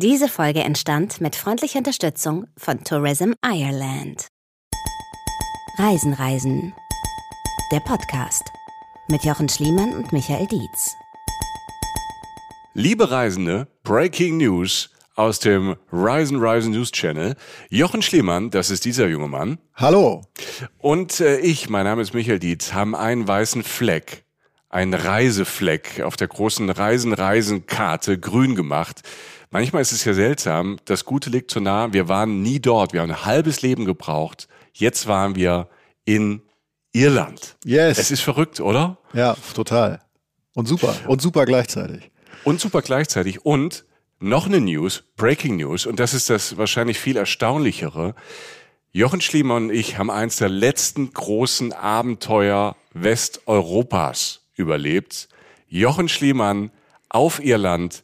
Diese Folge entstand mit freundlicher Unterstützung von Tourism Ireland. Reisen, Reisen. Der Podcast mit Jochen Schliemann und Michael Dietz. Liebe Reisende, Breaking News aus dem Reisen Reisen News Channel. Jochen Schliemann, das ist dieser junge Mann. Hallo. Und äh, ich, mein Name ist Michael Dietz, haben einen weißen Fleck, einen Reisefleck auf der großen Reisen Reisen Karte grün gemacht. Manchmal ist es ja seltsam, das Gute liegt so nah, wir waren nie dort, wir haben ein halbes Leben gebraucht. Jetzt waren wir in Irland. Yes. Es ist verrückt, oder? Ja, total. Und super. Und super gleichzeitig. Und super gleichzeitig. Und noch eine News, Breaking News, und das ist das wahrscheinlich viel erstaunlichere. Jochen Schliemann und ich haben eins der letzten großen Abenteuer Westeuropas überlebt. Jochen Schliemann auf Irland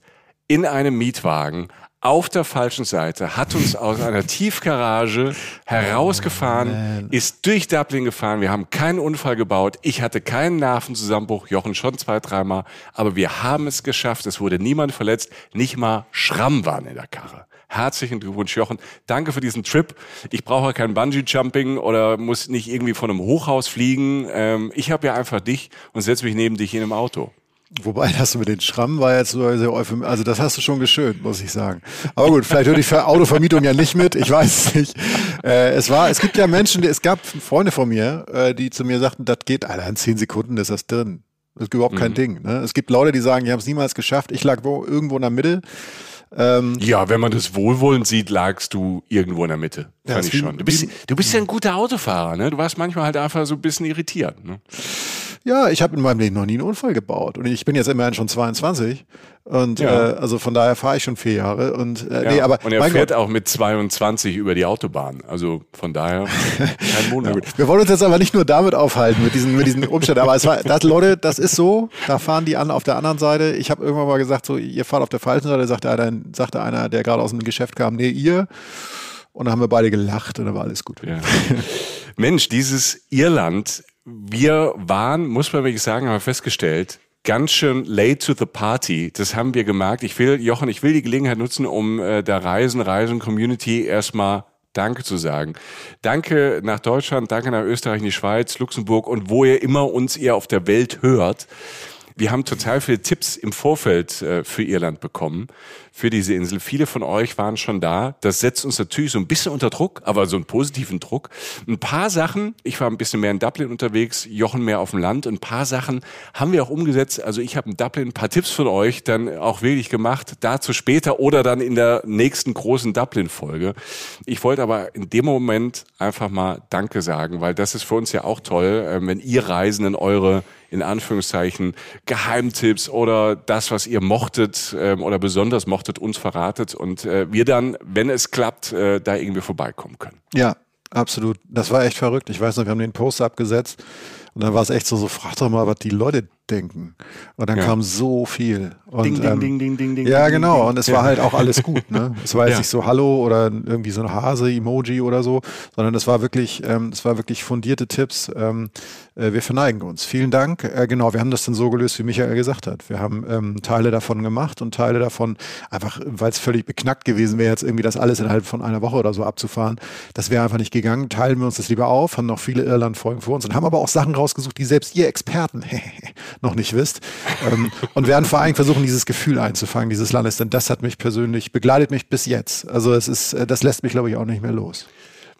in einem Mietwagen auf der falschen Seite, hat uns aus einer Tiefgarage herausgefahren, oh, ist durch Dublin gefahren. Wir haben keinen Unfall gebaut. Ich hatte keinen Nervenzusammenbruch, Jochen schon zwei, dreimal. Aber wir haben es geschafft. Es wurde niemand verletzt. Nicht mal Schramm waren in der Karre. Herzlichen Glückwunsch, Jochen. Danke für diesen Trip. Ich brauche kein Bungee-Jumping oder muss nicht irgendwie von einem Hochhaus fliegen. Ähm, ich habe ja einfach dich und setze mich neben dich in einem Auto. Wobei das mit den Schrammen war jetzt so sehr euphemisch. Also das hast du schon geschönt, muss ich sagen. Aber gut, vielleicht hört die Autovermietung ja nicht mit. Ich weiß es nicht. Äh, es war, es gibt ja Menschen, es gab Freunde von mir, äh, die zu mir sagten, das geht, Alter, in zehn Sekunden ist das drin. Das ist überhaupt mhm. kein Ding. Ne? Es gibt Leute, die sagen, die haben es niemals geschafft. Ich lag wo, irgendwo in der Mitte. Ähm, ja, wenn man das wohlwollend sieht, lagst du irgendwo in der Mitte. Ja, Fand ich schon. Du bist, du bist ja ein guter Autofahrer, ne? Du warst manchmal halt einfach so ein bisschen irritiert. Ne? Ja, ich habe in meinem Leben noch nie einen Unfall gebaut. Und ich bin jetzt immerhin schon 22. Und ja. äh, also von daher fahre ich schon vier Jahre. Und, äh, ja. nee, aber, und er fährt Gott. auch mit 22 über die Autobahn. Also von daher kein Wunder. Wir wollen uns jetzt aber nicht nur damit aufhalten, mit diesen, mit diesen Umständen. Aber es war, das, Leute, das ist so, da fahren die an auf der anderen Seite. Ich habe irgendwann mal gesagt, so, ihr fahrt auf der falschen Seite, sagte einer, sagte einer der gerade aus dem Geschäft kam, nee, ihr. Und dann haben wir beide gelacht und dann war alles gut. Ja. Mensch, dieses Irland wir waren, muss man wirklich sagen, haben wir festgestellt, ganz schön late to the party. Das haben wir gemerkt. Ich will, Jochen, ich will die Gelegenheit nutzen, um äh, der Reisen, Reisen Community erstmal Danke zu sagen. Danke nach Deutschland, danke nach Österreich, in die Schweiz, Luxemburg und wo ihr immer uns ihr auf der Welt hört. Wir haben total viele Tipps im Vorfeld äh, für Irland bekommen, für diese Insel. Viele von euch waren schon da. Das setzt uns natürlich so ein bisschen unter Druck, aber so einen positiven Druck. Ein paar Sachen, ich war ein bisschen mehr in Dublin unterwegs, Jochen mehr auf dem Land. Ein paar Sachen haben wir auch umgesetzt. Also ich habe in Dublin ein paar Tipps von euch dann auch wirklich gemacht. Dazu später oder dann in der nächsten großen Dublin-Folge. Ich wollte aber in dem Moment einfach mal Danke sagen, weil das ist für uns ja auch toll, äh, wenn ihr Reisenden eure in Anführungszeichen Geheimtipps oder das, was ihr mochtet ähm, oder besonders mochtet, uns verratet und äh, wir dann, wenn es klappt, äh, da irgendwie vorbeikommen können. Ja, absolut. Das war echt verrückt. Ich weiß noch, wir haben den Post abgesetzt und dann war es echt so, so frag doch mal, was die Leute denken. Und dann ja. kam so viel. Und, ding, ding, ding, ding, ding, ding. Ja, genau. Und es ja. war halt auch alles gut. Ne? Es war jetzt ja. nicht so Hallo oder irgendwie so ein Hase-Emoji oder so, sondern es war wirklich, ähm, es war wirklich fundierte Tipps. Ähm, äh, wir verneigen uns. Vielen Dank. Äh, genau, wir haben das dann so gelöst, wie Michael gesagt hat. Wir haben ähm, Teile davon gemacht und Teile davon einfach, weil es völlig beknackt gewesen wäre, jetzt irgendwie das alles innerhalb von einer Woche oder so abzufahren. Das wäre einfach nicht gegangen. Teilen wir uns das lieber auf, haben noch viele Irland-Folgen vor uns und haben aber auch Sachen rausgesucht, die selbst ihr Experten noch nicht wisst. ähm, und werden vor allem versuchen, dieses Gefühl einzufangen, dieses Landes, denn das hat mich persönlich, begleitet mich bis jetzt. Also es ist, äh, das lässt mich, glaube ich, auch nicht mehr los.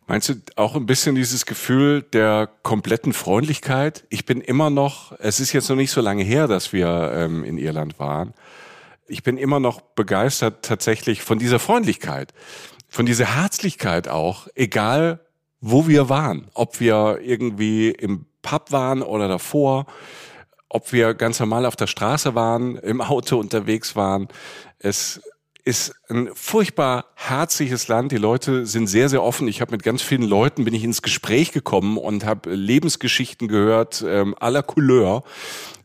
Meinst du auch ein bisschen dieses Gefühl der kompletten Freundlichkeit? Ich bin immer noch, es ist jetzt noch nicht so lange her, dass wir ähm, in Irland waren. Ich bin immer noch begeistert tatsächlich von dieser Freundlichkeit, von dieser Herzlichkeit auch, egal wo wir waren, ob wir irgendwie im Pub waren oder davor, ob wir ganz normal auf der Straße waren, im Auto unterwegs waren. Es ist ein furchtbar herzliches Land. Die Leute sind sehr, sehr offen. Ich habe mit ganz vielen Leuten bin ich ins Gespräch gekommen und habe Lebensgeschichten gehört ähm, aller Couleur,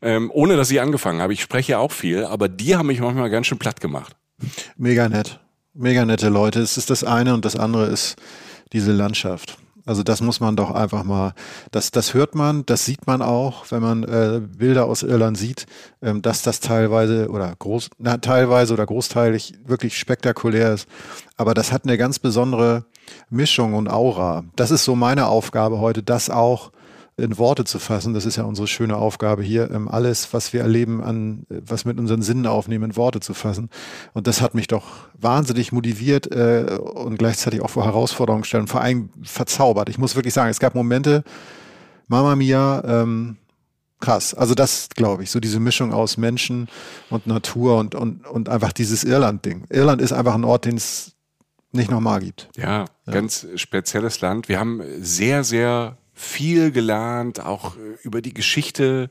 ähm, ohne dass ich angefangen habe. Ich spreche auch viel, aber die haben mich manchmal ganz schön platt gemacht. Mega nett, mega nette Leute. Es ist das eine und das andere ist diese Landschaft. Also das muss man doch einfach mal, das, das hört man, das sieht man auch, wenn man äh, Bilder aus Irland sieht, ähm, dass das teilweise oder groß, na, teilweise oder großteilig wirklich spektakulär ist. Aber das hat eine ganz besondere Mischung und Aura. Das ist so meine Aufgabe heute, das auch in Worte zu fassen. Das ist ja unsere schöne Aufgabe hier, ähm, alles, was wir erleben, an was mit unseren Sinnen aufnehmen, in Worte zu fassen. Und das hat mich doch wahnsinnig motiviert äh, und gleichzeitig auch vor Herausforderungen gestellt und vor allem verzaubert. Ich muss wirklich sagen, es gab Momente, Mama Mia, ähm, krass. Also das glaube ich, so diese Mischung aus Menschen und Natur und, und, und einfach dieses Irland-Ding. Irland ist einfach ein Ort, den es nicht nochmal gibt. Ja, ja, ganz spezielles Land. Wir haben sehr, sehr viel gelernt, auch äh, über die Geschichte.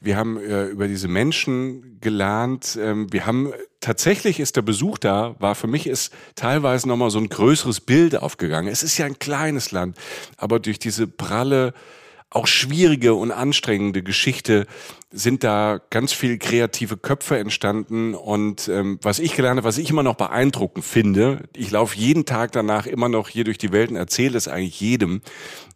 Wir haben äh, über diese Menschen gelernt. Ähm, wir haben tatsächlich ist der Besuch da, war für mich ist teilweise nochmal so ein größeres Bild aufgegangen. Es ist ja ein kleines Land, aber durch diese pralle auch schwierige und anstrengende Geschichte sind da ganz viel kreative Köpfe entstanden und ähm, was ich gelernt habe, was ich immer noch beeindruckend finde, ich laufe jeden Tag danach immer noch hier durch die Welt und erzähle es eigentlich jedem,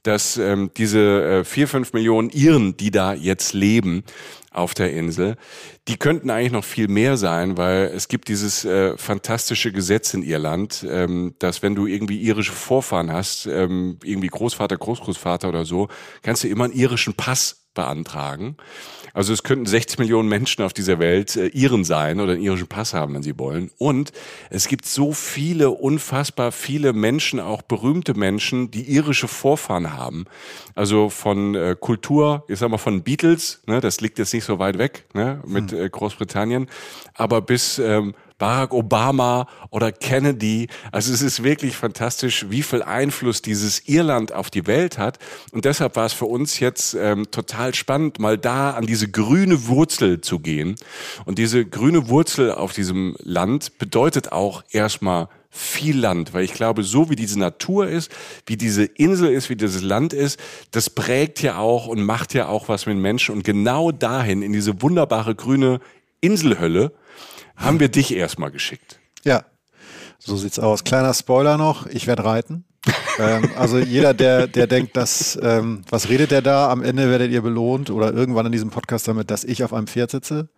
dass ähm, diese äh, vier, fünf Millionen Iren, die da jetzt leben, auf der Insel. Die könnten eigentlich noch viel mehr sein, weil es gibt dieses äh, fantastische Gesetz in Irland, ähm, dass wenn du irgendwie irische Vorfahren hast, ähm, irgendwie Großvater, Großgroßvater oder so, kannst du immer einen irischen Pass beantragen. Also es könnten 60 Millionen Menschen auf dieser Welt äh, Iren sein oder einen irischen Pass haben, wenn sie wollen. Und es gibt so viele, unfassbar viele Menschen, auch berühmte Menschen, die irische Vorfahren haben. Also von äh, Kultur, ich sag mal von Beatles, ne, das liegt jetzt nicht so weit weg ne, mit hm. äh, Großbritannien, aber bis ähm, Barack Obama oder Kennedy. Also es ist wirklich fantastisch, wie viel Einfluss dieses Irland auf die Welt hat. Und deshalb war es für uns jetzt ähm, total spannend, mal da an diese grüne Wurzel zu gehen. Und diese grüne Wurzel auf diesem Land bedeutet auch erstmal viel Land, weil ich glaube, so wie diese Natur ist, wie diese Insel ist, wie dieses Land ist, das prägt ja auch und macht ja auch was mit Menschen. Und genau dahin, in diese wunderbare grüne Inselhölle, haben wir dich erstmal geschickt. Ja, so sieht's aus. Kleiner Spoiler noch, ich werde reiten. ähm, also jeder, der, der denkt, dass, ähm, was redet der da? Am Ende werdet ihr belohnt oder irgendwann in diesem Podcast damit, dass ich auf einem Pferd sitze.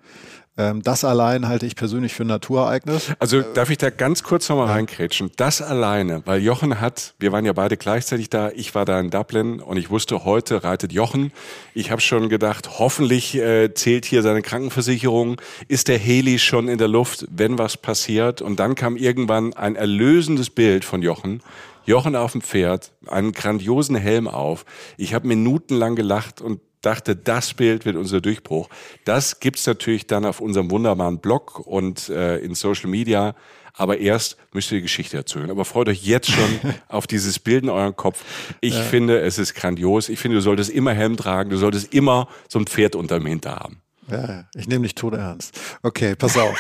Ähm, das allein halte ich persönlich für ein Naturereignis. Also darf ich da ganz kurz nochmal ja. reinkrätschen? Das alleine, weil Jochen hat, wir waren ja beide gleichzeitig da, ich war da in Dublin und ich wusste, heute reitet Jochen. Ich habe schon gedacht, hoffentlich äh, zählt hier seine Krankenversicherung, ist der Heli schon in der Luft, wenn was passiert. Und dann kam irgendwann ein erlösendes Bild von Jochen. Jochen auf dem Pferd, einen grandiosen Helm auf. Ich habe minutenlang gelacht und dachte, das Bild wird unser Durchbruch. Das gibt's natürlich dann auf unserem wunderbaren Blog und äh, in Social Media. Aber erst müsst ihr die Geschichte erzählen. Aber freut euch jetzt schon auf dieses Bild in eurem Kopf. Ich ja. finde, es ist grandios. Ich finde, du solltest immer Helm tragen. Du solltest immer so ein Pferd unterm Hinter haben. Ja, ich nehme dich tot ernst. Okay, pass auf.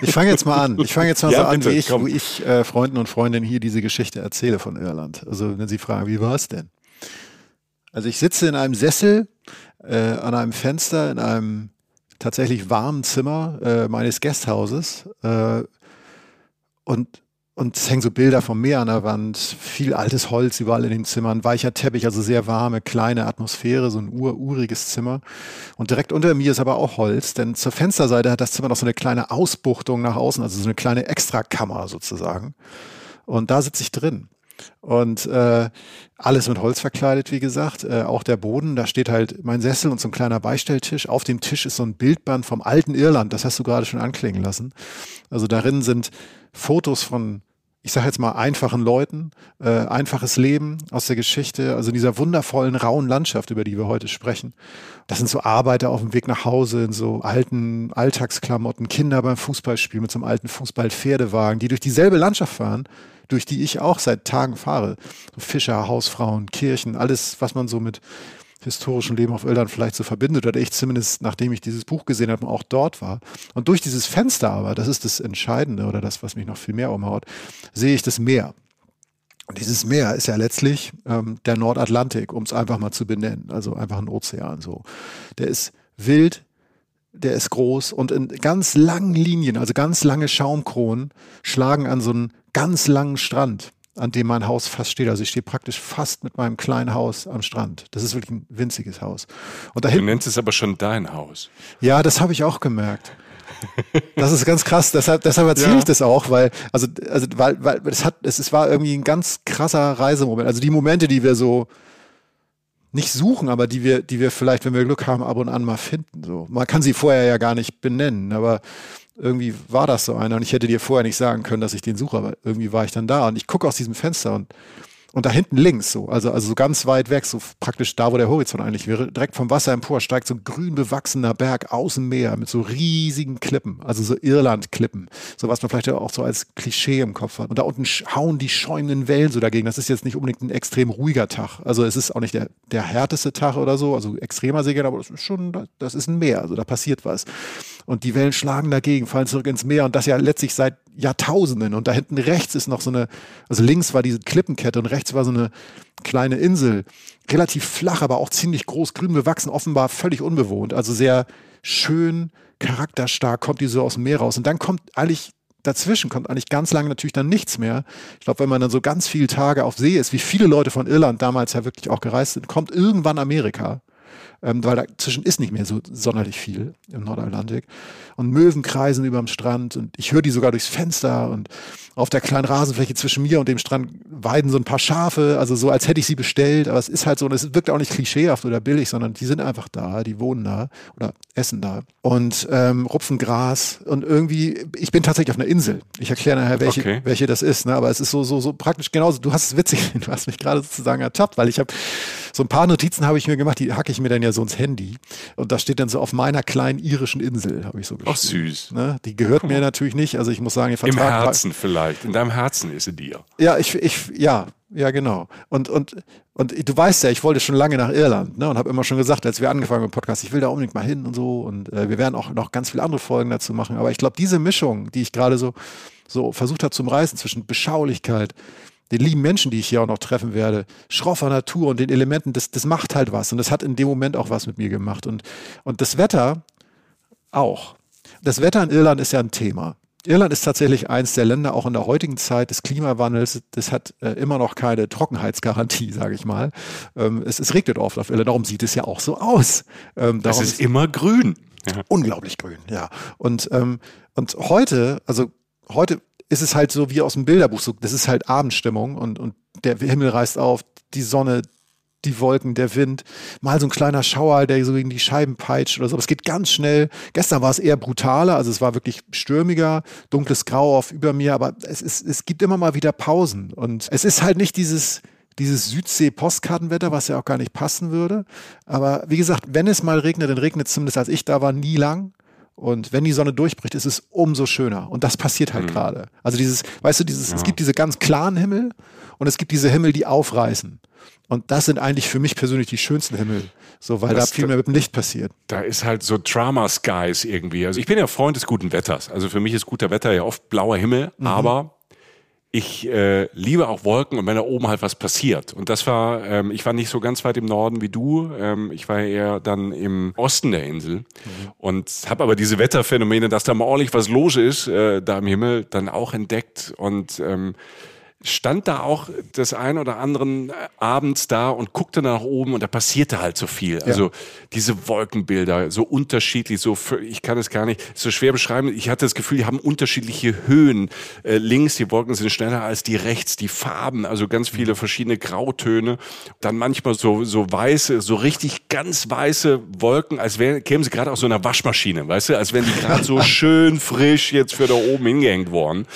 Ich fange jetzt mal an. Ich fange jetzt mal ja, so bitte, an, wie ich, wo ich äh, Freunden und Freundinnen hier diese Geschichte erzähle von Irland. Also wenn sie fragen, wie war es denn? Also ich sitze in einem Sessel äh, an einem Fenster in einem tatsächlich warmen Zimmer äh, meines Gasthauses äh, und und es hängen so Bilder vom Meer an der Wand, viel altes Holz überall in den Zimmern, weicher Teppich, also sehr warme, kleine Atmosphäre, so ein ur uriges Zimmer. Und direkt unter mir ist aber auch Holz, denn zur Fensterseite hat das Zimmer noch so eine kleine Ausbuchtung nach außen, also so eine kleine Extrakammer sozusagen. Und da sitze ich drin. Und äh, alles mit Holz verkleidet, wie gesagt. Äh, auch der Boden, da steht halt mein Sessel und so ein kleiner Beistelltisch. Auf dem Tisch ist so ein Bildband vom alten Irland, das hast du gerade schon anklingen lassen. Also darin sind Fotos von, ich sage jetzt mal, einfachen Leuten, äh, einfaches Leben aus der Geschichte, also in dieser wundervollen, rauen Landschaft, über die wir heute sprechen. Das sind so Arbeiter auf dem Weg nach Hause in so alten Alltagsklamotten, Kinder beim Fußballspiel mit so einem alten Fußball-Pferdewagen, die durch dieselbe Landschaft fahren durch die ich auch seit Tagen fahre. Fischer, Hausfrauen, Kirchen, alles, was man so mit historischem Leben auf Irland vielleicht so verbindet, oder ich zumindest, nachdem ich dieses Buch gesehen habe, auch dort war. Und durch dieses Fenster aber, das ist das Entscheidende oder das, was mich noch viel mehr umhaut, sehe ich das Meer. Und dieses Meer ist ja letztlich ähm, der Nordatlantik, um es einfach mal zu benennen, also einfach ein Ozean so. Der ist wild, der ist groß und in ganz langen Linien, also ganz lange Schaumkronen, schlagen an so einen ganz langen Strand. an dem mein Haus fast steht. Also ich stehe praktisch fast mit meinem kleinen Haus am Strand. Das ist wirklich ein winziges Haus. Und dahin, du nennst es aber schon dein Haus. Ja, das habe ich auch gemerkt. Das ist ganz krass. Deshalb, deshalb erzähle ja. ich das auch, weil, also, also, weil, weil es hat, es, es war irgendwie ein ganz krasser Reisemoment. Also die Momente, die wir so nicht suchen, aber die wir, die wir vielleicht, wenn wir Glück haben, ab und an mal finden. So. Man kann sie vorher ja gar nicht benennen, aber irgendwie war das so einer und ich hätte dir vorher nicht sagen können, dass ich den suche, aber irgendwie war ich dann da und ich gucke aus diesem Fenster und und da hinten links so, also, also so ganz weit weg, so praktisch da, wo der Horizont eigentlich wäre, direkt vom Wasser empor steigt so ein grün bewachsener Berg aus dem Meer mit so riesigen Klippen, also so Irland-Klippen, so was man vielleicht auch so als Klischee im Kopf hat. Und da unten hauen die schäumenden Wellen so dagegen. Das ist jetzt nicht unbedingt ein extrem ruhiger Tag. Also es ist auch nicht der, der härteste Tag oder so, also extremer Segeln, aber das ist schon, das ist ein Meer, also da passiert was. Und die Wellen schlagen dagegen, fallen zurück ins Meer und das ja letztlich seit Jahrtausenden. Und da hinten rechts ist noch so eine, also links war diese Klippenkette und rechts war so eine kleine Insel. Relativ flach, aber auch ziemlich groß, grün bewachsen, offenbar völlig unbewohnt. Also sehr schön, charakterstark kommt die so aus dem Meer raus. Und dann kommt eigentlich dazwischen kommt eigentlich ganz lange natürlich dann nichts mehr. Ich glaube, wenn man dann so ganz viele Tage auf See ist, wie viele Leute von Irland damals ja wirklich auch gereist sind, kommt irgendwann Amerika ähm, weil dazwischen ist nicht mehr so sonderlich viel im Nordatlantik. Und Möwen kreisen über dem Strand und ich höre die sogar durchs Fenster und auf der kleinen Rasenfläche zwischen mir und dem Strand weiden so ein paar Schafe, also so als hätte ich sie bestellt, aber es ist halt so, und es wirkt auch nicht klischeehaft oder billig, sondern die sind einfach da, die wohnen da oder essen da und ähm, rupfen Gras und irgendwie, ich bin tatsächlich auf einer Insel. Ich erkläre nachher, welche, okay. welche das ist, ne? aber es ist so, so, so praktisch genauso, du hast es witzig, du hast mich gerade sozusagen ertappt, weil ich habe so ein paar Notizen habe ich mir gemacht, die hacke ich mir dann ja so ins Handy. Und da steht dann so auf meiner kleinen irischen Insel, habe ich so geschrieben. Ach süß. Ne? Die gehört mir natürlich nicht. Also ich muss sagen, Im Herzen vielleicht. In deinem Herzen ist sie dir. Ja, ich, ich, ja, ja, genau. Und, und, und du weißt ja, ich wollte schon lange nach Irland ne, und habe immer schon gesagt, als wir angefangen haben mit Podcast, ich will da unbedingt mal hin und so. Und äh, wir werden auch noch ganz viele andere Folgen dazu machen. Aber ich glaube, diese Mischung, die ich gerade so, so versucht habe zum Reißen zwischen Beschaulichkeit, den lieben Menschen, die ich hier auch noch treffen werde, schroffer Natur und den Elementen, das, das macht halt was. Und das hat in dem Moment auch was mit mir gemacht. Und, und das Wetter auch. Das Wetter in Irland ist ja ein Thema. Irland ist tatsächlich eines der Länder, auch in der heutigen Zeit des Klimawandels, das hat äh, immer noch keine Trockenheitsgarantie, sage ich mal. Ähm, es, es, regnet oft auf Irland, darum sieht es ja auch so aus. Ähm, es ist immer grün. Ja. Unglaublich grün, ja. Und, ähm, und heute, also heute ist es halt so wie aus dem Bilderbuch, so, das ist halt Abendstimmung und, und der Himmel reißt auf, die Sonne, die Wolken, der Wind, mal so ein kleiner Schauer, der so gegen die Scheiben peitscht oder so. Aber es geht ganz schnell. Gestern war es eher brutaler, also es war wirklich stürmiger, dunkles Grau auf über mir, aber es, ist, es gibt immer mal wieder Pausen. Und es ist halt nicht dieses, dieses Südsee-Postkartenwetter, was ja auch gar nicht passen würde. Aber wie gesagt, wenn es mal regnet, dann regnet es zumindest, als ich da war, nie lang. Und wenn die Sonne durchbricht, ist es umso schöner. Und das passiert halt mhm. gerade. Also dieses, weißt du, dieses, ja. es gibt diese ganz klaren Himmel und es gibt diese Himmel, die aufreißen. Und das sind eigentlich für mich persönlich die schönsten Himmel. So, weil das, da viel mehr mit dem Licht passiert. Da ist halt so Drama Skies irgendwie. Also ich bin ja Freund des guten Wetters. Also für mich ist guter Wetter ja oft blauer Himmel, mhm. aber ich äh, liebe auch Wolken und wenn da oben halt was passiert. Und das war, ähm, ich war nicht so ganz weit im Norden wie du. Ähm, ich war eher dann im Osten der Insel mhm. und habe aber diese Wetterphänomene, dass da mal ordentlich was los ist, äh, da im Himmel, dann auch entdeckt und ähm, stand da auch des ein oder anderen äh, abends da und guckte nach oben und da passierte halt so viel. Ja. Also diese Wolkenbilder, so unterschiedlich, so ich kann es gar nicht so schwer beschreiben. Ich hatte das Gefühl, die haben unterschiedliche Höhen. Äh, links die Wolken sind schneller als die rechts, die Farben, also ganz viele mhm. verschiedene Grautöne. Dann manchmal so so weiße, so richtig ganz weiße Wolken, als wären kämen sie gerade aus so einer Waschmaschine, weißt du, als wären die gerade so schön frisch jetzt für da oben hingehängt worden.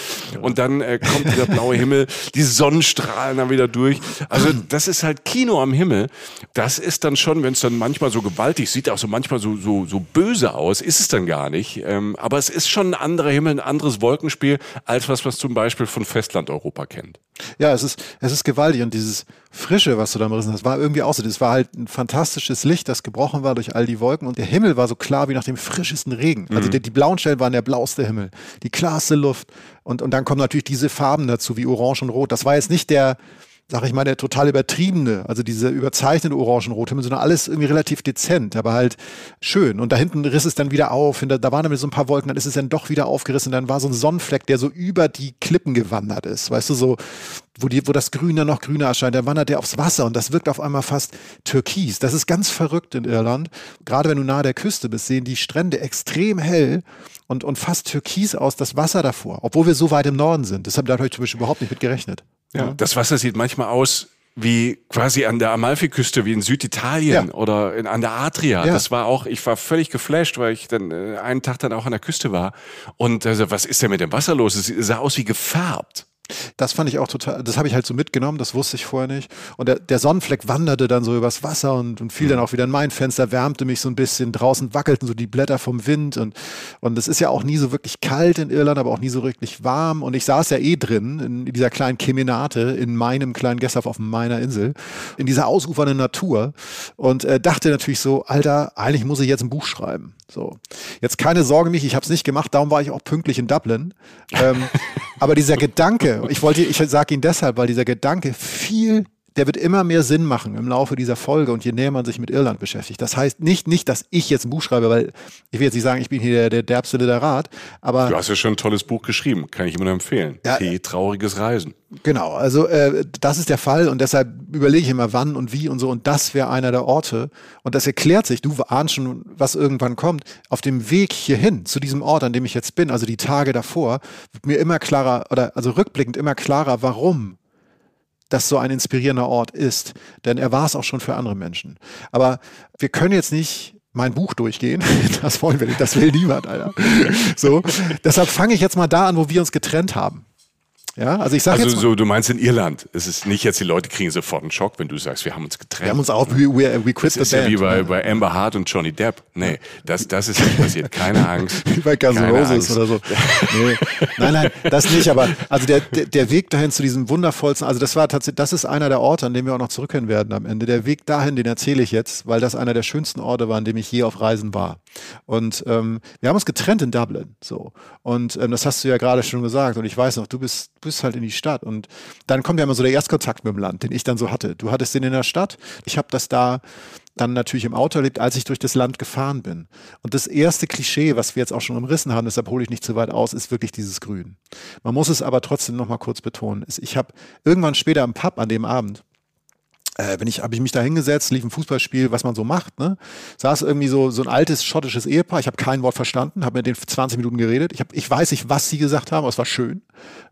Und dann äh, kommt dieser blaue Himmel die Sonnenstrahlen dann wieder durch. Also das ist halt Kino am Himmel. Das ist dann schon, wenn es dann manchmal so gewaltig sieht, auch so manchmal so, so, so böse aus, ist es dann gar nicht. Ähm, aber es ist schon ein anderer Himmel, ein anderes Wolkenspiel, als was man zum Beispiel von Festlandeuropa kennt. Ja, es ist, es ist gewaltig und dieses Frische, was du da gerissen hast, war irgendwie auch so. Das war halt ein fantastisches Licht, das gebrochen war durch all die Wolken und der Himmel war so klar wie nach dem frischesten Regen. Also mhm. die, die, blauen Stellen waren der blauste Himmel, die klarste Luft und, und dann kommen natürlich diese Farben dazu wie Orange und Rot. Das war jetzt nicht der, sag ich mal, der total übertriebene, also diese überzeichnete Orangenrothimmel, sondern alles irgendwie relativ dezent, aber halt schön. Und da hinten riss es dann wieder auf, hinter, da waren dann so ein paar Wolken, dann ist es dann doch wieder aufgerissen, dann war so ein Sonnenfleck, der so über die Klippen gewandert ist, weißt du, so, wo, die, wo das Grün dann noch grüner erscheint, dann wandert der aufs Wasser und das wirkt auf einmal fast türkis. Das ist ganz verrückt in Irland. Gerade wenn du nahe der Küste bist, sehen die Strände extrem hell und, und fast türkis aus, das Wasser davor, obwohl wir so weit im Norden sind. Deshalb da habe ich zum Beispiel überhaupt nicht mit gerechnet. Ja, das Wasser sieht manchmal aus wie quasi an der Amalfiküste, wie in Süditalien ja. oder in, an der Adria. Ja. Das war auch, ich war völlig geflasht, weil ich dann äh, einen Tag dann auch an der Küste war. Und also, was ist denn mit dem Wasser los? Es sah aus wie gefärbt. Das fand ich auch total, das habe ich halt so mitgenommen, das wusste ich vorher nicht. Und der, der Sonnenfleck wanderte dann so übers Wasser und, und fiel dann mhm. auch wieder in mein Fenster, wärmte mich so ein bisschen. Draußen wackelten so die Blätter vom Wind und, und es ist ja auch nie so wirklich kalt in Irland, aber auch nie so wirklich warm. Und ich saß ja eh drin in dieser kleinen Kemenate in meinem kleinen Gästhof auf meiner Insel, in dieser ausufernden Natur und äh, dachte natürlich so, Alter, eigentlich muss ich jetzt ein Buch schreiben. So. Jetzt keine Sorge mich, ich habe es nicht gemacht, darum war ich auch pünktlich in Dublin. Ähm, aber dieser Gedanke, ich wollte, ich sage ihn deshalb, weil dieser Gedanke viel der wird immer mehr Sinn machen im Laufe dieser Folge und je näher man sich mit Irland beschäftigt. Das heißt nicht, nicht, dass ich jetzt ein Buch schreibe, weil ich will jetzt nicht sagen, ich bin hier der, der derbste Literat, aber. Du hast ja schon ein tolles Buch geschrieben, kann ich immer nur empfehlen. Ja, T. Trauriges Reisen. Genau, also äh, das ist der Fall und deshalb überlege ich immer, wann und wie und so und das wäre einer der Orte und das erklärt sich, du ahnst schon, was irgendwann kommt, auf dem Weg hierhin, zu diesem Ort, an dem ich jetzt bin, also die Tage davor, wird mir immer klarer oder also rückblickend immer klarer, warum das so ein inspirierender Ort ist. Denn er war es auch schon für andere Menschen. Aber wir können jetzt nicht mein Buch durchgehen. Das wollen wir nicht, das will niemand, Alter. So, deshalb fange ich jetzt mal da an, wo wir uns getrennt haben. Ja, also ich sage also jetzt so, du meinst in Irland. Es ist nicht jetzt, die Leute kriegen sofort einen Schock, wenn du sagst, wir haben uns getrennt. Wir haben uns auch, we, we, we quit das ist ja wie bei, bei Amber Hart und Johnny Depp. Nee, das, das ist nicht passiert. Keine Angst. Wie bei Guns Roses oder so. Nee. Nein, nein, das nicht. Aber also der, der, der Weg dahin zu diesem wundervollsten, also das war tatsächlich, das ist einer der Orte, an dem wir auch noch zurückkehren werden am Ende. Der Weg dahin, den erzähle ich jetzt, weil das einer der schönsten Orte war, an dem ich je auf Reisen war. Und ähm, wir haben uns getrennt in Dublin. So. Und ähm, das hast du ja gerade schon gesagt. Und ich weiß noch, du bist, bist halt in die Stadt. Und dann kommt ja immer so der Erstkontakt mit dem Land, den ich dann so hatte. Du hattest den in der Stadt. Ich habe das da dann natürlich im Auto erlebt, als ich durch das Land gefahren bin. Und das erste Klischee, was wir jetzt auch schon umrissen haben, deshalb hole ich nicht zu weit aus, ist wirklich dieses Grün. Man muss es aber trotzdem noch mal kurz betonen. Ich habe irgendwann später im Pub an dem Abend äh, bin ich, habe ich mich da hingesetzt, lief ein Fußballspiel, was man so macht, ne? Saß irgendwie so, so ein altes schottisches Ehepaar, ich habe kein Wort verstanden, habe mit denen 20 Minuten geredet. Ich, hab, ich weiß nicht, was sie gesagt haben, aber es war schön.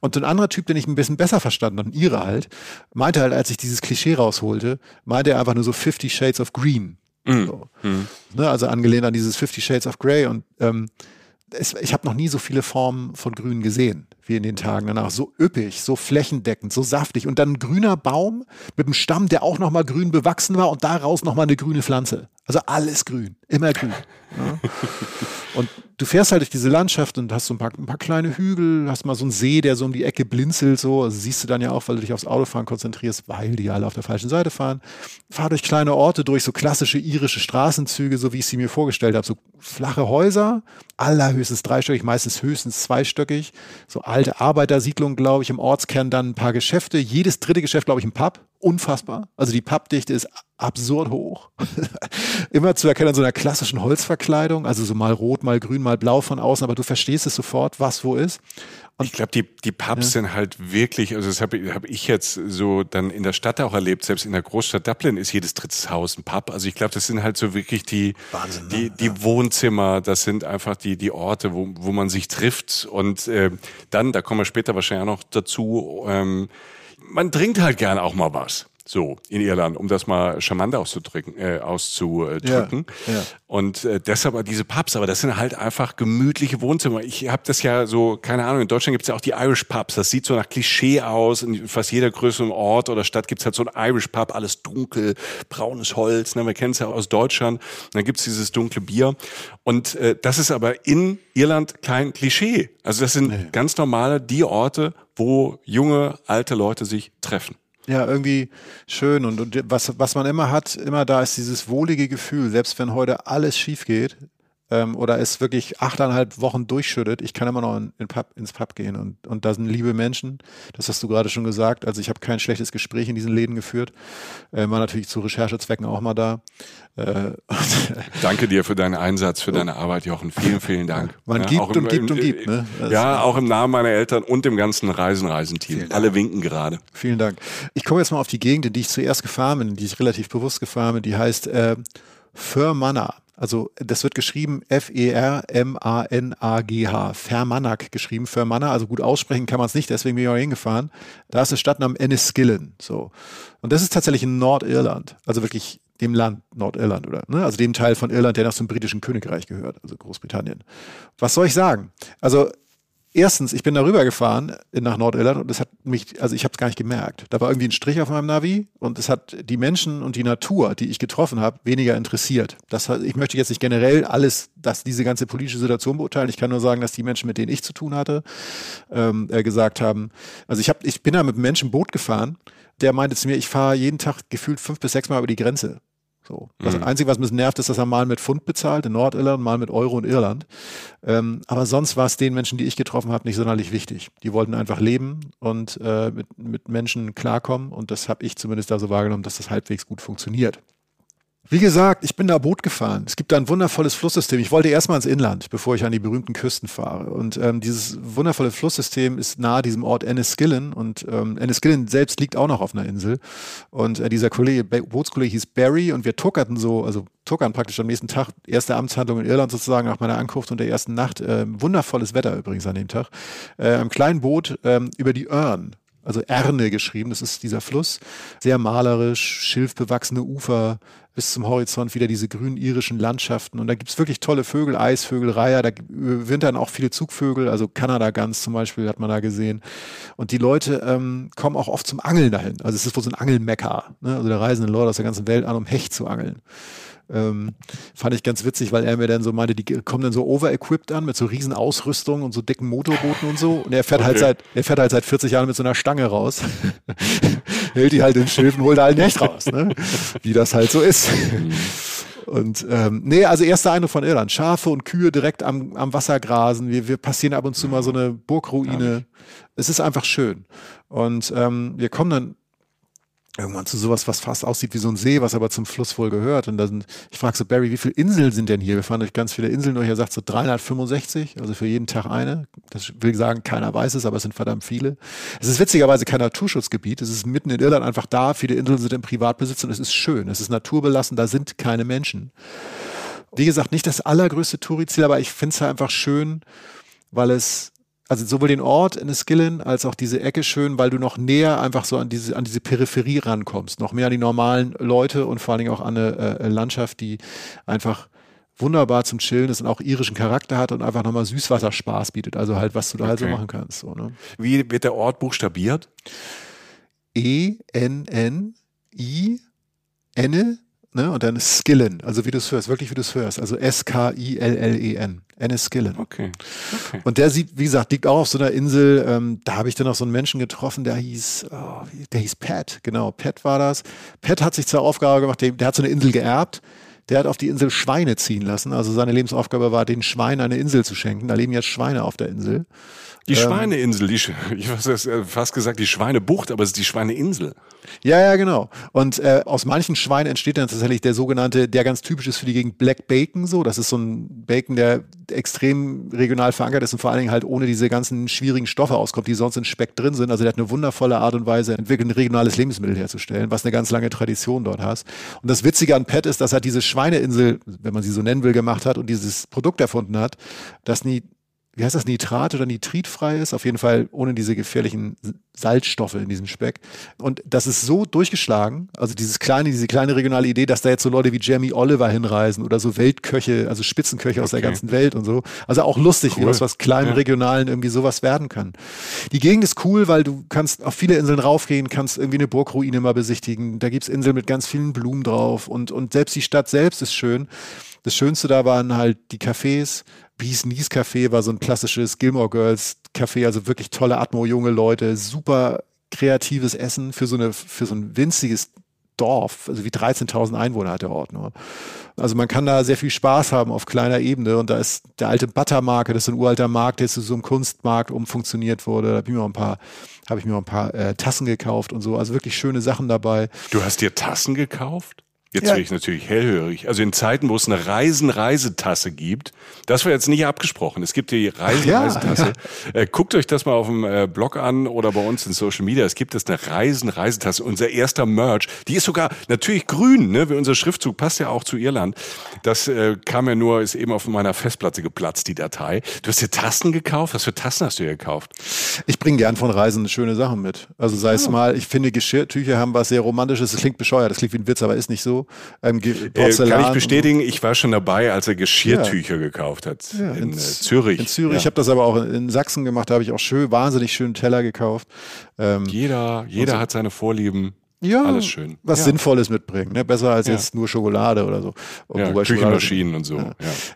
Und ein anderer Typ, den ich ein bisschen besser verstanden habe, ihre halt, meinte halt, als ich dieses Klischee rausholte, meinte er einfach nur so 50 Shades of Green. Mm. So. Mm. Ne, also angelehnt an dieses 50 Shades of Grey und ähm, es, ich habe noch nie so viele Formen von Grün gesehen wie in den Tagen danach. So üppig, so flächendeckend, so saftig. Und dann ein grüner Baum mit einem Stamm, der auch nochmal grün bewachsen war und daraus nochmal eine grüne Pflanze. Also alles grün, immer grün. Ja. Und du fährst halt durch diese Landschaft und hast so ein paar, ein paar, kleine Hügel, hast mal so einen See, der so um die Ecke blinzelt, so. Also siehst du dann ja auch, weil du dich aufs Autofahren konzentrierst, weil die alle auf der falschen Seite fahren. Fahr durch kleine Orte, durch so klassische irische Straßenzüge, so wie ich sie mir vorgestellt habe. So flache Häuser, allerhöchstens dreistöckig, meistens höchstens zweistöckig. So alte Arbeitersiedlungen, glaube ich, im Ortskern dann ein paar Geschäfte. Jedes dritte Geschäft, glaube ich, ein Pub. Unfassbar. Also die Pappdichte ist absurd hoch. Immer zu erkennen an so einer klassischen Holzverkleidung, also so mal rot, mal grün, mal blau von außen, aber du verstehst es sofort, was wo ist. Und ich glaube, die, die Pubs ja. sind halt wirklich, also das habe hab ich jetzt so dann in der Stadt auch erlebt, selbst in der Großstadt Dublin ist jedes drittes Haus ein Pub. Also ich glaube, das sind halt so wirklich die, Wahnsinn, die, ne? die ja. Wohnzimmer, das sind einfach die, die Orte, wo, wo man sich trifft. Und äh, dann, da kommen wir später wahrscheinlich auch noch dazu, ähm, man trinkt halt gerne auch mal was. So, in Irland, um das mal charmant auszudrücken, äh, auszudrücken. Ja, ja. Und äh, deshalb diese Pubs, aber das sind halt einfach gemütliche Wohnzimmer. Ich habe das ja so, keine Ahnung, in Deutschland gibt's ja auch die Irish Pubs. Das sieht so nach Klischee aus. In fast jeder größeren Ort oder Stadt gibt's halt so ein Irish Pub, alles dunkel, braunes Holz. Ne? Wir kennen es ja aus Deutschland. Und dann gibt's dieses dunkle Bier. Und äh, das ist aber in Irland kein Klischee. Also das sind nee. ganz normale die Orte, wo junge, alte Leute sich treffen. Ja, irgendwie schön. Und, und was, was man immer hat, immer da ist dieses wohlige Gefühl, selbst wenn heute alles schief geht, ähm, oder es wirklich achteinhalb Wochen durchschüttet, ich kann immer noch in, in Pub, ins Pub gehen und, und da sind liebe Menschen. Das hast du gerade schon gesagt. Also ich habe kein schlechtes Gespräch in diesen Läden geführt. Äh, war natürlich zu Recherchezwecken auch mal da. Äh, Danke dir für deinen Einsatz, für deine Arbeit, Jochen. Vielen, vielen Dank. Man ja, gibt im, und gibt und gibt. Ne? ja, auch im Namen meiner Eltern und dem ganzen Reisen-Reisen-Team. Alle winken gerade. Vielen Dank. Ich komme jetzt mal auf die Gegend, in die ich zuerst gefahren bin, die ich relativ bewusst gefahren bin. Die heißt äh, Förmanna. Also das wird geschrieben F-E-R-M-A-N-A-G-H. Fermanagh geschrieben, Fermanagh. Also gut aussprechen kann man es nicht, deswegen bin ich auch hingefahren. Da ist der Stadtname Enniskillen. So. Und das ist tatsächlich in Nordirland. Also wirklich dem Land Nordirland oder ne? also dem Teil von Irland, der noch zum britischen Königreich gehört, also Großbritannien. Was soll ich sagen? Also Erstens, ich bin darüber gefahren nach Nordirland und es hat mich, also ich habe es gar nicht gemerkt. Da war irgendwie ein Strich auf meinem Navi und es hat die Menschen und die Natur, die ich getroffen habe, weniger interessiert. Das, ich möchte jetzt nicht generell alles, dass diese ganze politische Situation beurteilen. Ich kann nur sagen, dass die Menschen, mit denen ich zu tun hatte, ähm, äh, gesagt haben. Also ich habe, ich bin da mit einem Menschen Boot gefahren, der meinte zu mir, ich fahre jeden Tag gefühlt fünf bis sechs Mal über die Grenze. So. Das mhm. Einzige, was ein bisschen nervt, ist, dass er mal mit Pfund bezahlt in Nordirland, mal mit Euro in Irland. Ähm, aber sonst war es den Menschen, die ich getroffen habe, nicht sonderlich wichtig. Die wollten einfach leben und äh, mit, mit Menschen klarkommen. Und das habe ich zumindest da so wahrgenommen, dass das halbwegs gut funktioniert. Wie gesagt, ich bin da Boot gefahren. Es gibt da ein wundervolles Flusssystem. Ich wollte erstmal ins Inland, bevor ich an die berühmten Küsten fahre. Und ähm, dieses wundervolle Flusssystem ist nahe diesem Ort Enniskillen. Und ähm, Enniskillen selbst liegt auch noch auf einer Insel. Und äh, dieser Kollege, Bootskollege hieß Barry und wir tuckerten so, also tuckern praktisch am nächsten Tag, erste Amtshandlung in Irland sozusagen nach meiner Ankunft und der ersten Nacht. Äh, wundervolles Wetter übrigens an dem Tag. Äh, Im kleinen Boot äh, über die Ern also Erne geschrieben, das ist dieser Fluss. Sehr malerisch, schilfbewachsene Ufer, bis zum Horizont wieder diese grünen irischen Landschaften. Und da gibt's wirklich tolle Vögel, Eisvögel, Reiher, da wintern auch viele Zugvögel, also Kanada-Gans zum Beispiel hat man da gesehen. Und die Leute ähm, kommen auch oft zum Angeln dahin. Also es ist wohl so ein Angelmecker. Ne? Also da reisen Leute aus der ganzen Welt an, um Hecht zu angeln. Ähm, fand ich ganz witzig, weil er mir dann so meinte, die kommen dann so overequipped an mit so riesen Ausrüstung und so dicken Motorbooten und so. Und er fährt halt okay. halt seit, er fährt halt seit 40 Jahren mit so einer Stange raus. Hält die halt in Schilf und holt halt nicht raus, ne? Wie das halt so ist. Und ähm, nee, also erster Eindruck von Irland. Schafe und Kühe direkt am, am Wasser grasen. Wir, wir passieren ab und zu mal so eine Burgruine. Es ist einfach schön. Und ähm, wir kommen dann irgendwann zu sowas, was fast aussieht wie so ein See, was aber zum Fluss wohl gehört. Und da sind, ich frage so, Barry, wie viele Inseln sind denn hier? Wir fahren durch ganz viele Inseln durch. Er sagt so 365, also für jeden Tag eine. Das will sagen, keiner weiß es, aber es sind verdammt viele. Es ist witzigerweise kein Naturschutzgebiet. Es ist mitten in Irland einfach da. Viele Inseln sind im Privatbesitz und es ist schön. Es ist naturbelassen, da sind keine Menschen. Wie gesagt, nicht das allergrößte Touriziel, aber ich finde es halt einfach schön, weil es also sowohl den Ort in Skillen als auch diese Ecke schön, weil du noch näher einfach so an diese, an diese Peripherie rankommst, noch mehr an die normalen Leute und vor allen Dingen auch an eine äh, Landschaft, die einfach wunderbar zum Chillen ist und auch irischen Charakter hat und einfach nochmal Süßwasserspaß bietet. Also halt, was du da okay. halt so machen kannst. So, ne? Wie wird der Ort buchstabiert? E-N-N-I Enne ne? Und dann Skillen, also wie du es hörst, wirklich wie du es hörst. Also S-K-I-L-L-E-N. Enniskillen. Okay. okay. Und der sieht, wie gesagt, liegt auch auf so einer Insel. Ähm, da habe ich dann noch so einen Menschen getroffen, der hieß, oh, der hieß Pat, genau, Pat war das. Pat hat sich zur Aufgabe gemacht, der, der hat so eine Insel geerbt. Der hat auf die Insel Schweine ziehen lassen. Also seine Lebensaufgabe war, den Schweinen eine Insel zu schenken. Da leben jetzt Schweine auf der Insel. Die ähm, Schweineinsel, die, ich habe fast gesagt die Schweinebucht, aber es ist die Schweineinsel. Ja, ja, genau. Und äh, aus manchen Schweinen entsteht dann tatsächlich der sogenannte, der ganz typisch ist für die Gegend Black Bacon. So, das ist so ein Bacon, der extrem regional verankert ist und vor allen Dingen halt ohne diese ganzen schwierigen Stoffe auskommt, die sonst in Speck drin sind. Also der hat eine wundervolle Art und Weise entwickelt, ein regionales Lebensmittel herzustellen, was eine ganz lange Tradition dort hat. Und das Witzige an Pet ist, dass er diese Schweineinsel, wenn man sie so nennen will, gemacht hat und dieses Produkt erfunden hat, das nie wie heißt das, Nitrat oder nitritfrei ist, auf jeden Fall ohne diese gefährlichen Salzstoffe in diesem Speck. Und das ist so durchgeschlagen, also dieses kleine, diese kleine regionale Idee, dass da jetzt so Leute wie Jamie Oliver hinreisen oder so Weltköche, also Spitzenköche okay. aus der ganzen Welt und so. Also auch lustig, cool. wie aus was kleinen, ja. regionalen irgendwie sowas werden kann. Die Gegend ist cool, weil du kannst auf viele Inseln raufgehen, kannst irgendwie eine Burgruine mal besichtigen. Da gibt's Inseln mit ganz vielen Blumen drauf und, und selbst die Stadt selbst ist schön. Das Schönste da waren halt die Cafés, Bees Nies Café war so ein klassisches Gilmore Girls Café, also wirklich tolle Atmo, junge Leute, super kreatives Essen für so eine, für so ein winziges Dorf, also wie 13.000 Einwohner hat der Ort nur. Also man kann da sehr viel Spaß haben auf kleiner Ebene und da ist der alte Buttermarke, das ist ein uralter Markt, der zu so einem Kunstmarkt umfunktioniert wurde. Da habe ich mir ein paar, habe ich mir ein paar äh, Tassen gekauft und so. Also wirklich schöne Sachen dabei. Du hast dir Tassen gekauft? Jetzt ja. wäre ich natürlich hellhörig. Also in Zeiten, wo es eine Reisen-Reisetasse gibt, das war jetzt nicht abgesprochen. Es gibt die Reisen-Reisetasse. Ja, äh, guckt euch das mal auf dem äh, Blog an oder bei uns in Social Media. Es gibt jetzt eine Reisen-Reisetasse. Unser erster Merch. Die ist sogar natürlich grün, ne? Unser Schriftzug passt ja auch zu Irland. Das äh, kam ja nur, ist eben auf meiner Festplatte geplatzt, die Datei. Du hast dir Tassen gekauft? Was für Tassen hast du dir gekauft? Ich bringe gern von Reisen schöne Sachen mit. Also sei es mal, ich finde Geschirrtücher haben was sehr Romantisches. Das klingt bescheuert, das klingt wie ein Witz, aber ist nicht so. Ähm, Porzellan. Äh, kann ich bestätigen, ich war schon dabei, als er Geschirrtücher ja. gekauft hat ja, in, in äh, Zürich. In Zürich, ja. ich habe das aber auch in Sachsen gemacht, da habe ich auch schön, wahnsinnig schönen Teller gekauft. Ähm, jeder jeder so. hat seine Vorlieben ja, alles schön. Was ja. Sinnvolles mitbringen. Ne? Besser als ja. jetzt nur Schokolade oder so. Ja, Küchenmaschinen und so.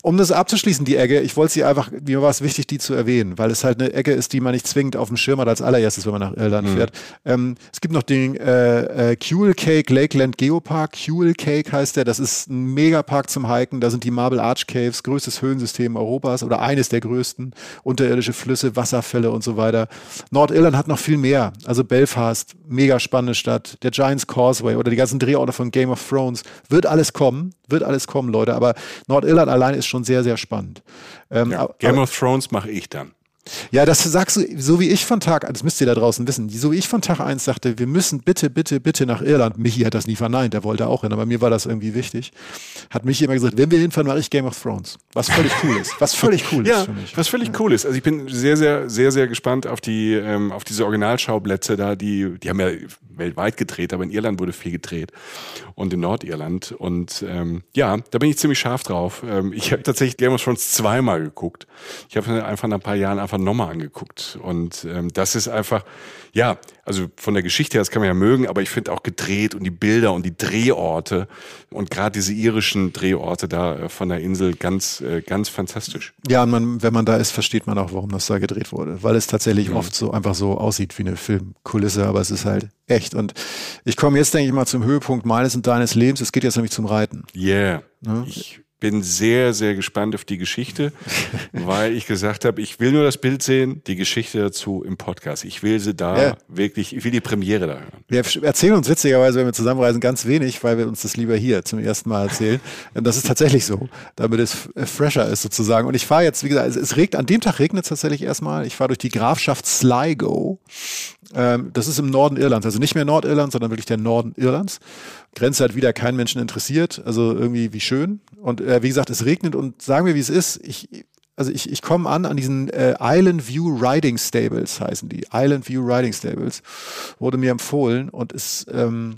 Um das abzuschließen, die Ecke, ich wollte sie einfach, mir war es wichtig, die zu erwähnen, weil es halt eine Ecke ist, die man nicht zwingend auf dem Schirm hat als allererstes, wenn man nach Irland mhm. fährt. Ähm, es gibt noch den äh, äh, Kuel Cake Lakeland Geopark. Kuel Cake heißt der. Das ist ein Megapark zum Hiken. Da sind die Marble Arch Caves, größtes Höhlensystem Europas oder eines der größten. Unterirdische Flüsse, Wasserfälle und so weiter. Nordirland hat noch viel mehr. Also Belfast, mega spannende Stadt. Der der Giants Causeway oder die ganzen Drehorte von Game of Thrones. Wird alles kommen, wird alles kommen, Leute. Aber Nordirland allein ist schon sehr, sehr spannend. Ähm, ja, Game aber, of Thrones mache ich dann. Ja, das sagst du, so wie ich von Tag, das müsst ihr da draußen wissen, so wie ich von Tag eins sagte, wir müssen bitte, bitte, bitte nach Irland. Michi hat das nie verneint, der wollte auch hin, aber mir war das irgendwie wichtig. Hat Michi immer gesagt, wenn wir hinfahren, mache ich Game of Thrones. Was völlig cool ist. Was völlig cool ja, ist für mich. Was völlig cool ist. Also ich bin sehr, sehr, sehr, sehr gespannt auf die, ähm, auf diese Originalschauplätze da, die, die haben ja weltweit gedreht, aber in Irland wurde viel gedreht. Und in Nordirland. Und ähm, ja, da bin ich ziemlich scharf drauf. Ähm, ich habe tatsächlich Game of Thrones zweimal geguckt. Ich habe einfach nach ein paar Jahren einfach nochmal angeguckt. Und ähm, das ist einfach, ja, also von der Geschichte her, das kann man ja mögen, aber ich finde auch gedreht und die Bilder und die Drehorte und gerade diese irischen Drehorte da äh, von der Insel ganz, äh, ganz fantastisch. Ja, und man, wenn man da ist, versteht man auch, warum das da gedreht wurde, weil es tatsächlich mhm. oft so einfach so aussieht wie eine Filmkulisse, aber es ist halt echt. Und ich komme jetzt, denke ich mal, zum Höhepunkt meines und deines Lebens. Es geht jetzt nämlich zum Reiten. Yeah. Ne? Ich bin sehr, sehr gespannt auf die Geschichte, weil ich gesagt habe, ich will nur das Bild sehen, die Geschichte dazu im Podcast. Ich will sie da ja. wirklich, ich will die Premiere da hören. Wir erzählen uns witzigerweise, wenn wir zusammenreisen, ganz wenig, weil wir uns das lieber hier zum ersten Mal erzählen. Und das ist tatsächlich so, damit es fresher ist sozusagen. Und ich fahre jetzt, wie gesagt, es, regnet, an dem Tag regnet es tatsächlich erstmal. Ich fahre durch die Grafschaft Sligo. Ähm, das ist im Norden Irlands, also nicht mehr Nordirland, sondern wirklich der Norden Irlands. Grenze hat wieder keinen Menschen interessiert, also irgendwie wie schön. Und äh, wie gesagt, es regnet und sagen wir, wie es ist. Ich, also ich, ich komme an an diesen äh, Island View Riding Stables heißen die. Island View Riding Stables wurde mir empfohlen und ist ähm,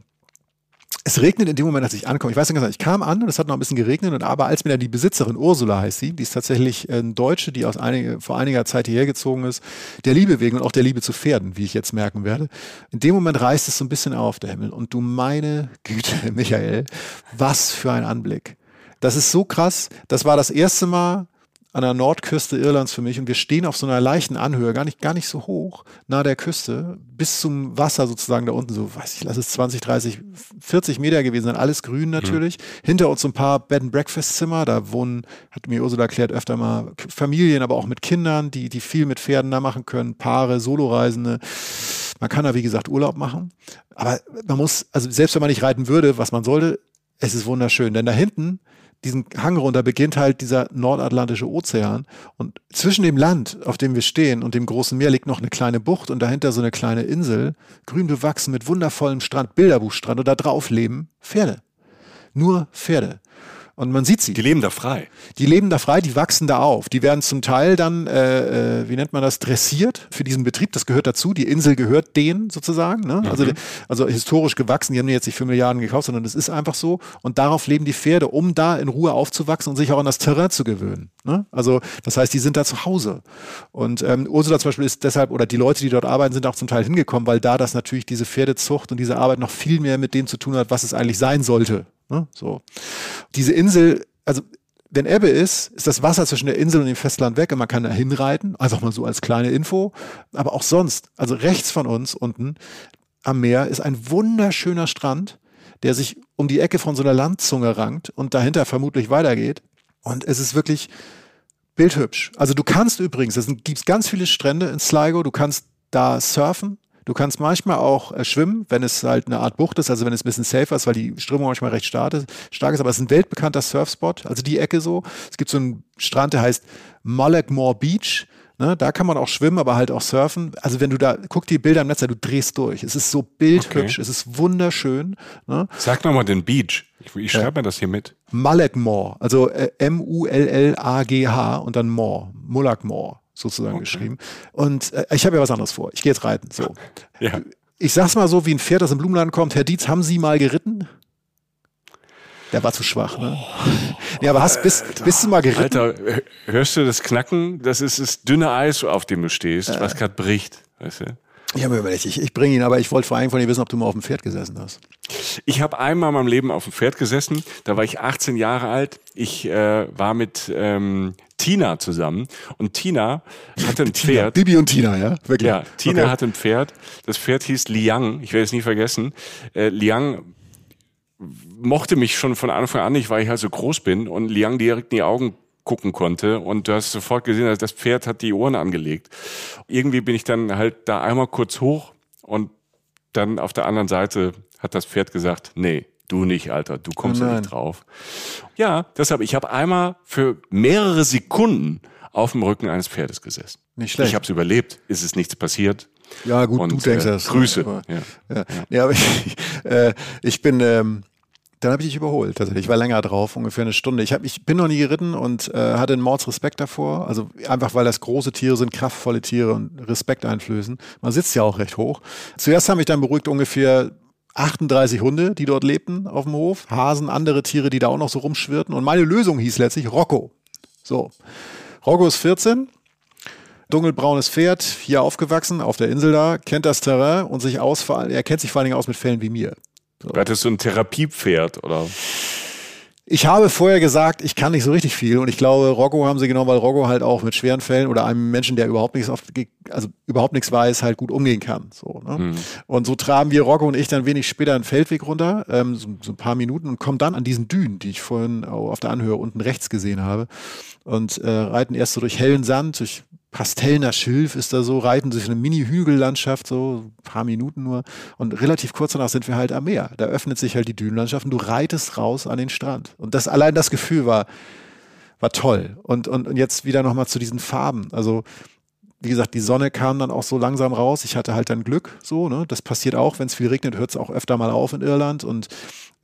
es regnet in dem Moment, als ich ankomme. Ich weiß nicht ganz, ich kam an und es hat noch ein bisschen geregnet, und aber als mir dann die Besitzerin, Ursula heißt sie, die ist tatsächlich eine Deutsche, die aus einige, vor einiger Zeit hierher gezogen ist, der Liebe wegen und auch der Liebe zu Pferden, wie ich jetzt merken werde. In dem Moment reißt es so ein bisschen auf, der Himmel. Und du meine Güte, Michael, was für ein Anblick. Das ist so krass. Das war das erste Mal, an der Nordküste Irlands für mich und wir stehen auf so einer leichten Anhöhe, gar nicht, gar nicht so hoch, nahe der Küste, bis zum Wasser sozusagen da unten, so weiß ich, lass es 20, 30, 40 Meter gewesen sein, alles grün mhm. natürlich. Mhm. Hinter uns so ein paar Bed and Breakfast Zimmer, da wohnen, hat mir Ursula erklärt, öfter mal Familien, aber auch mit Kindern, die, die viel mit Pferden da machen können, Paare, Soloreisende. Man kann da, wie gesagt, Urlaub machen. Aber man muss, also selbst wenn man nicht reiten würde, was man sollte, es ist wunderschön. Denn da hinten diesen Hang runter beginnt halt dieser nordatlantische Ozean. Und zwischen dem Land, auf dem wir stehen, und dem großen Meer liegt noch eine kleine Bucht und dahinter so eine kleine Insel, grün bewachsen mit wundervollem Strand, Bilderbuchstrand. Und da drauf leben Pferde. Nur Pferde. Und man sieht sie. Die leben da frei. Die leben da frei, die wachsen da auf. Die werden zum Teil dann, äh, äh, wie nennt man das, dressiert für diesen Betrieb. Das gehört dazu. Die Insel gehört denen sozusagen. Ne? Also, mhm. Also, also historisch gewachsen. Die haben die jetzt nicht für Milliarden gekauft, sondern das ist einfach so. Und darauf leben die Pferde, um da in Ruhe aufzuwachsen und sich auch an das Terrain zu gewöhnen. Ne? Also das heißt, die sind da zu Hause. Und ähm, Ursula zum Beispiel ist deshalb, oder die Leute, die dort arbeiten, sind auch zum Teil hingekommen, weil da das natürlich diese Pferdezucht und diese Arbeit noch viel mehr mit dem zu tun hat, was es eigentlich sein sollte. Ne? So. Diese Insel, also wenn Ebbe ist, ist das Wasser zwischen der Insel und dem Festland weg und man kann da hinreiten, einfach mal so als kleine Info. Aber auch sonst, also rechts von uns unten am Meer ist ein wunderschöner Strand der sich um die Ecke von so einer Landzunge rankt und dahinter vermutlich weitergeht. Und es ist wirklich bildhübsch. Also du kannst übrigens, es gibt ganz viele Strände in Sligo, du kannst da surfen, Du kannst manchmal auch äh, schwimmen, wenn es halt eine Art Bucht ist, also wenn es ein bisschen safer ist, weil die Strömung manchmal recht stark ist, stark ist. Aber es ist ein weltbekannter Surfspot, also die Ecke so. Es gibt so einen Strand, der heißt Mullaghmore Beach. Ne, da kann man auch schwimmen, aber halt auch surfen. Also wenn du da, guck die Bilder im Netz, du drehst durch. Es ist so bildhübsch, okay. es ist wunderschön. Ne? Sag nochmal den Beach. Ich, ich schreibe mir das hier mit. Mullaghmore, also äh, M-U-L-L-A-G-H und dann More, Mullaghmore sozusagen okay. geschrieben. Und äh, ich habe ja was anderes vor. Ich gehe jetzt reiten. So. ja. Ich sag's mal so, wie ein Pferd, das im Blumenladen kommt. Herr Dietz, haben Sie mal geritten? Der war zu schwach, ne? Oh, nee, aber hast, bist, bist du mal geritten? Alter, hörst du das Knacken? Das ist das dünne Eis, auf dem du stehst, äh. was gerade bricht. Weißt du? Ich habe mir überlegt, ich, ich bringe ihn, aber ich wollte vor allem von dir wissen, ob du mal auf dem Pferd gesessen hast. Ich habe einmal in meinem Leben auf dem Pferd gesessen. Da war ich 18 Jahre alt. Ich äh, war mit ähm, Tina zusammen und Tina hatte ein Pferd. Bibi und Tina, ja? Wirklich? Ja, Tina okay. hatte ein Pferd. Das Pferd hieß Liang. Ich werde es nie vergessen. Äh, Liang mochte mich schon von Anfang an nicht, weil ich halt so groß bin und Liang direkt in die Augen gucken konnte und du hast sofort gesehen, dass das Pferd hat die Ohren angelegt. Irgendwie bin ich dann halt da einmal kurz hoch und dann auf der anderen Seite hat das Pferd gesagt, nee, du nicht, Alter, du kommst ja nicht drauf. Ja, deshalb, ich habe einmal für mehrere Sekunden auf dem Rücken eines Pferdes gesessen. Nicht schlecht. Ich habe es überlebt, ist es nichts passiert. Ja, gut, und, du denkst äh, das. Grüße. Aber, ja. Ja. ja. aber ich, äh, ich bin ähm, dann habe ich dich überholt tatsächlich. Ich war länger drauf, ungefähr eine Stunde. Ich, hab, ich bin noch nie geritten und äh, hatte einen Mordsrespekt davor. Also einfach, weil das große Tiere sind, kraftvolle Tiere und Respekt einflößen. Man sitzt ja auch recht hoch. Zuerst haben mich dann beruhigt ungefähr 38 Hunde, die dort lebten auf dem Hof. Hasen, andere Tiere, die da auch noch so rumschwirrten. Und meine Lösung hieß letztlich Rocco. So. Rocco ist 14, dunkelbraunes Pferd, hier aufgewachsen, auf der Insel da, kennt das Terrain und sich aus, er kennt sich vor allen Dingen aus mit Fällen wie mir. So. Hattest du ein Therapiepferd oder? Ich habe vorher gesagt, ich kann nicht so richtig viel und ich glaube, Rocco haben sie genommen, weil Rocco halt auch mit schweren Fällen oder einem Menschen, der überhaupt nichts auf, also überhaupt nichts weiß, halt gut umgehen kann. So, ne? Mhm. Und so traben wir Rocco und ich dann wenig später einen Feldweg runter, ähm, so, so, ein paar Minuten und kommen dann an diesen Dünen, die ich vorhin auf der Anhöhe unten rechts gesehen habe und äh, reiten erst so durch hellen Sand, durch pastellner Schilf ist da so, reiten sich eine Mini-Hügellandschaft, so ein paar Minuten nur. Und relativ kurz danach sind wir halt am Meer. Da öffnet sich halt die Dünenlandschaft und du reitest raus an den Strand. Und das allein das Gefühl war, war toll. Und, und, und jetzt wieder nochmal zu diesen Farben. Also, wie gesagt, die Sonne kam dann auch so langsam raus. Ich hatte halt dann Glück, so, ne? Das passiert auch, wenn es viel regnet, hört es auch öfter mal auf in Irland. Und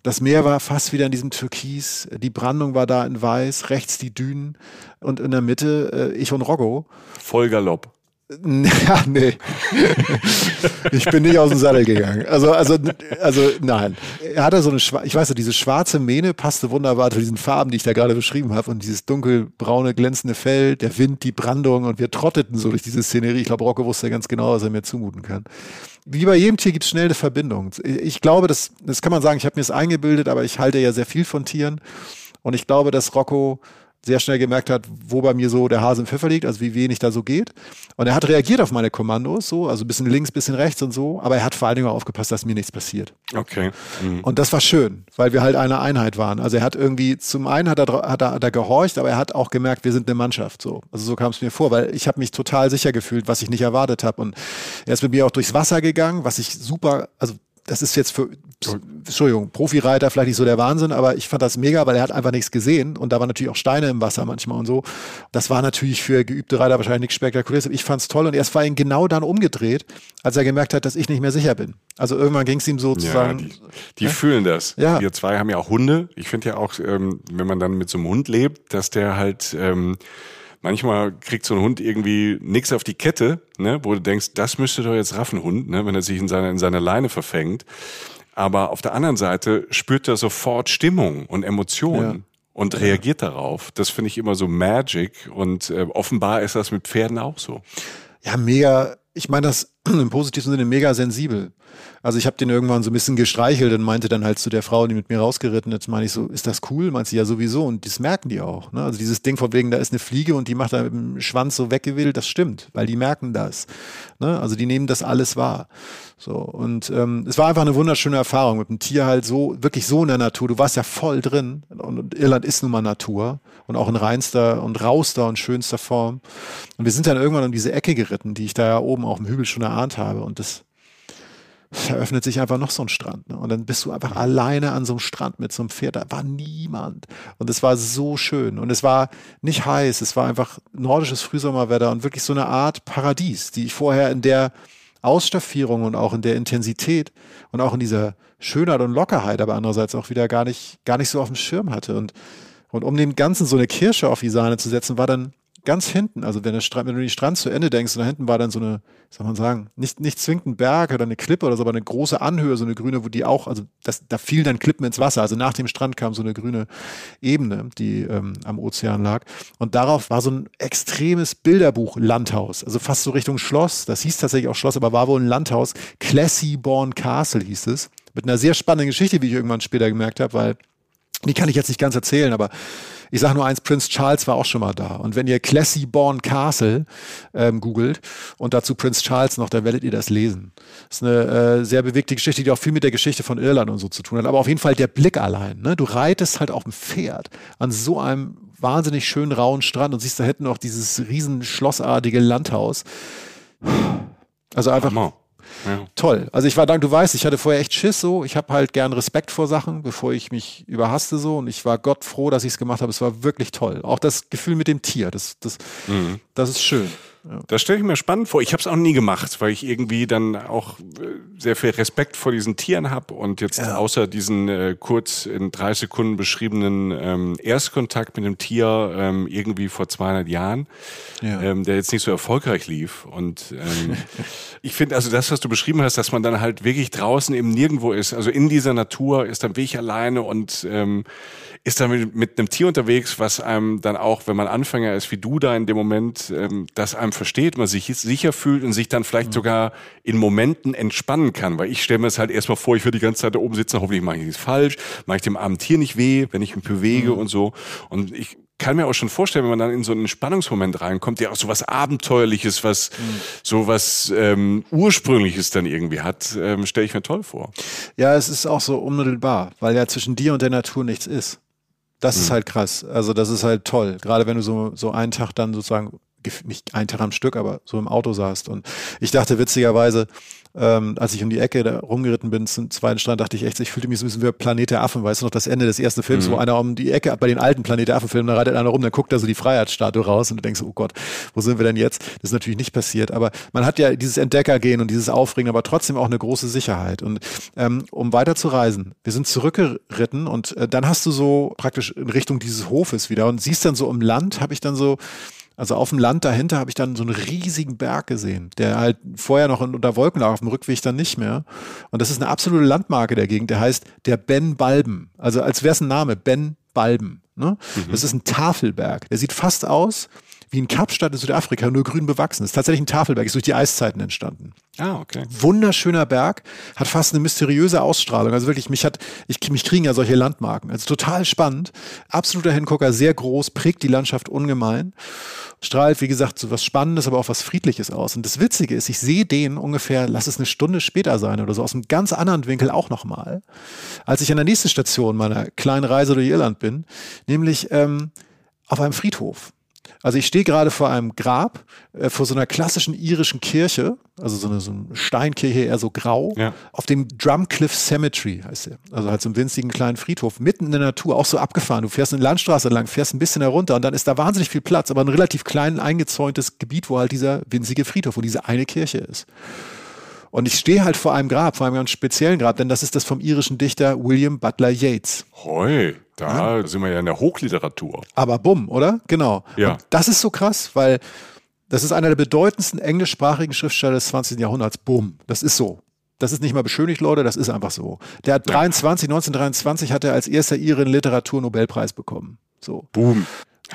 das Meer war fast wieder in diesem Türkis, die Brandung war da in Weiß, rechts die Dünen und in der Mitte äh, ich und Roggo. Vollgalopp. Ja, nee. ich bin nicht aus dem Sattel gegangen. Also, also, also, nein. Er hatte so eine, ich weiß nicht, diese schwarze Mähne passte wunderbar zu diesen Farben, die ich da gerade beschrieben habe und dieses dunkelbraune, glänzende Fell, der Wind, die Brandung und wir trotteten so durch diese Szenerie. Ich glaube, Rocco wusste ganz genau, was er mir zumuten kann. Wie bei jedem Tier gibt es schnell eine Verbindung. Ich glaube, das, das kann man sagen, ich habe mir es eingebildet, aber ich halte ja sehr viel von Tieren und ich glaube, dass Rocco sehr schnell gemerkt hat, wo bei mir so der Hase im Pfeffer liegt, also wie wenig da so geht. Und er hat reagiert auf meine Kommandos, so, also ein bisschen links, bisschen rechts und so, aber er hat vor allen Dingen auch aufgepasst, dass mir nichts passiert. Okay. Mhm. Und das war schön, weil wir halt eine Einheit waren. Also er hat irgendwie, zum einen hat er, hat er, hat er gehorcht, aber er hat auch gemerkt, wir sind eine Mannschaft, so. Also so kam es mir vor, weil ich habe mich total sicher gefühlt, was ich nicht erwartet habe. Und er ist mit mir auch durchs Wasser gegangen, was ich super, also das ist jetzt für, Entschuldigung, Profireiter vielleicht nicht so der Wahnsinn, aber ich fand das mega, weil er hat einfach nichts gesehen und da waren natürlich auch Steine im Wasser manchmal und so. Das war natürlich für geübte Reiter wahrscheinlich nichts spektakuläres. Ich fand es toll und erst war ihn genau dann umgedreht, als er gemerkt hat, dass ich nicht mehr sicher bin. Also irgendwann ging es ihm sozusagen. Ja, die, die ja? fühlen das. Ja. Wir zwei haben ja auch Hunde. Ich finde ja auch, ähm, wenn man dann mit so einem Hund lebt, dass der halt ähm, manchmal kriegt so ein Hund irgendwie nichts auf die Kette, ne, wo du denkst, das müsste doch jetzt raffen, Hund, ne, wenn er sich in seiner in seiner Leine verfängt. Aber auf der anderen Seite spürt er sofort Stimmung und Emotionen. Ja. Und reagiert ja. darauf. Das finde ich immer so Magic. Und äh, offenbar ist das mit Pferden auch so. Ja, mega. Ich meine, das im positiven Sinne mega sensibel. Also ich habe den irgendwann so ein bisschen gestreichelt und meinte dann halt zu der Frau, die mit mir rausgeritten ist, meine ich so, ist das cool? Meint sie ja sowieso und das merken die auch. Ne? Also dieses Ding von wegen, da ist eine Fliege und die macht da mit dem Schwanz so weggewedelt, das stimmt, weil die merken das. Ne? Also die nehmen das alles wahr. So und ähm, es war einfach eine wunderschöne Erfahrung mit dem Tier halt so, wirklich so in der Natur. Du warst ja voll drin und Irland ist nun mal Natur und auch in reinster und rauster und schönster Form. Und wir sind dann irgendwann um diese Ecke geritten, die ich da ja oben auf dem Hügel schon erahnt habe und das eröffnet sich einfach noch so ein Strand. Ne? Und dann bist du einfach alleine an so einem Strand mit so einem Pferd. Da war niemand. Und es war so schön. Und es war nicht heiß. Es war einfach nordisches Frühsommerwetter und wirklich so eine Art Paradies, die ich vorher in der Ausstaffierung und auch in der Intensität und auch in dieser Schönheit und Lockerheit, aber andererseits auch wieder gar nicht, gar nicht so auf dem Schirm hatte. Und, und um dem Ganzen so eine Kirsche auf die Sahne zu setzen, war dann ganz hinten, also wenn, der Strand, wenn du den Strand zu Ende denkst, da hinten war dann so eine, soll man sagen, nicht, nicht zwingend ein Berg oder eine Klippe oder so, aber eine große Anhöhe, so eine grüne, wo die auch, also das, da fielen dann Klippen ins Wasser. Also nach dem Strand kam so eine grüne Ebene, die ähm, am Ozean lag. Und darauf war so ein extremes Bilderbuch-Landhaus, also fast so Richtung Schloss. Das hieß tatsächlich auch Schloss, aber war wohl ein Landhaus. Classyborn Castle hieß es. Mit einer sehr spannenden Geschichte, wie ich irgendwann später gemerkt habe, weil die kann ich jetzt nicht ganz erzählen, aber ich sage nur eins, Prince Charles war auch schon mal da. Und wenn ihr Classyborn Castle ähm, googelt und dazu Prince Charles noch, dann werdet ihr das lesen. Das ist eine äh, sehr bewegte Geschichte, die auch viel mit der Geschichte von Irland und so zu tun hat. Aber auf jeden Fall der Blick allein. Ne? Du reitest halt auf dem Pferd an so einem wahnsinnig schönen rauen Strand und siehst da hinten noch dieses riesen schlossartige Landhaus. Also einfach. Hammer. Ja. Toll. Also ich war dank, du weißt, ich hatte vorher echt Schiss so. Ich habe halt gern Respekt vor Sachen, bevor ich mich überhaste so. Und ich war Gott froh, dass ich es gemacht habe. Es war wirklich toll. Auch das Gefühl mit dem Tier, das, das, mhm. das ist schön. Ja. Das stelle ich mir spannend vor. Ich habe es auch nie gemacht, weil ich irgendwie dann auch äh, sehr viel Respekt vor diesen Tieren habe und jetzt ja. außer diesen äh, kurz in drei Sekunden beschriebenen ähm, Erstkontakt mit dem Tier ähm, irgendwie vor 200 Jahren, ja. ähm, der jetzt nicht so erfolgreich lief. Und ähm, ich finde also das, was du beschrieben hast, dass man dann halt wirklich draußen eben nirgendwo ist, also in dieser Natur ist dann wirklich alleine und ähm, ist dann mit, mit einem Tier unterwegs, was einem dann auch, wenn man Anfänger ist, wie du da in dem Moment, ähm, das einem versteht, man sich sicher fühlt und sich dann vielleicht mhm. sogar in Momenten entspannen kann. Weil ich stelle mir es halt erstmal vor, ich würde die ganze Zeit da oben sitzen, hoffentlich mache ich nichts falsch, mache ich dem armen Tier nicht weh, wenn ich mich bewege mhm. und so. Und ich kann mir auch schon vorstellen, wenn man dann in so einen Spannungsmoment reinkommt, der auch so was Abenteuerliches, was mhm. so was ähm, Ursprüngliches dann irgendwie hat, ähm, stelle ich mir toll vor. Ja, es ist auch so unmittelbar, weil ja zwischen dir und der Natur nichts ist. Das mhm. ist halt krass. Also das ist halt toll. Gerade wenn du so, so einen Tag dann sozusagen, nicht einen Tag am Stück, aber so im Auto saßt. Und ich dachte witzigerweise, ähm, als ich um die Ecke da rumgeritten bin zum zweiten Strand, dachte ich echt, ich fühlte mich so ein bisschen wie Planet der Affen, weißt du noch, das Ende des ersten Films, mhm. wo einer um die Ecke, bei den alten Planet der Affen-Filmen, da reitet einer rum, dann guckt da so die Freiheitsstatue raus und du denkst, oh Gott, wo sind wir denn jetzt? Das ist natürlich nicht passiert, aber man hat ja dieses Entdeckergehen und dieses Aufregen, aber trotzdem auch eine große Sicherheit. Und ähm, um weiter zu reisen, wir sind zurückgeritten und äh, dann hast du so praktisch in Richtung dieses Hofes wieder und siehst dann so im Land, habe ich dann so also auf dem Land dahinter habe ich dann so einen riesigen Berg gesehen, der halt vorher noch unter Wolken lag, auf dem Rückweg dann nicht mehr. Und das ist eine absolute Landmarke der Gegend, der heißt der Ben Balben. Also als wäre es ein Name, Ben Balben. Ne? Mhm. Das ist ein Tafelberg. Der sieht fast aus wie in Kapstadt in Südafrika, nur grün bewachsen. Das ist tatsächlich ein Tafelberg, ist durch die Eiszeiten entstanden. Ah, okay. Wunderschöner Berg, hat fast eine mysteriöse Ausstrahlung. Also wirklich, mich hat, ich, mich kriegen ja solche Landmarken. Also total spannend. Absoluter Hingucker, sehr groß, prägt die Landschaft ungemein. Strahlt, wie gesagt, so was Spannendes, aber auch was Friedliches aus. Und das Witzige ist, ich sehe den ungefähr, lass es eine Stunde später sein oder so, aus einem ganz anderen Winkel auch nochmal, als ich an der nächsten Station meiner kleinen Reise durch Irland bin, nämlich ähm, auf einem Friedhof. Also ich stehe gerade vor einem Grab, äh, vor so einer klassischen irischen Kirche, also so eine, so eine Steinkirche, eher so grau, ja. auf dem Drumcliff Cemetery heißt er. Also halt so einem winzigen kleinen Friedhof, mitten in der Natur, auch so abgefahren. Du fährst eine Landstraße lang, fährst ein bisschen herunter und dann ist da wahnsinnig viel Platz, aber ein relativ klein eingezäuntes Gebiet, wo halt dieser winzige Friedhof, wo diese eine Kirche ist. Und ich stehe halt vor einem Grab, vor einem ganz speziellen Grab, denn das ist das vom irischen Dichter William Butler Yeats. Hoi. Da ja. sind wir ja in der Hochliteratur. Aber bumm, oder? Genau. Ja. Und das ist so krass, weil das ist einer der bedeutendsten englischsprachigen Schriftsteller des 20. Jahrhunderts. Bumm. Das ist so. Das ist nicht mal beschönigt, Leute, das ist einfach so. Der hat 23, 1923 hat er als erster Iren Literaturnobelpreis bekommen. So. Boom.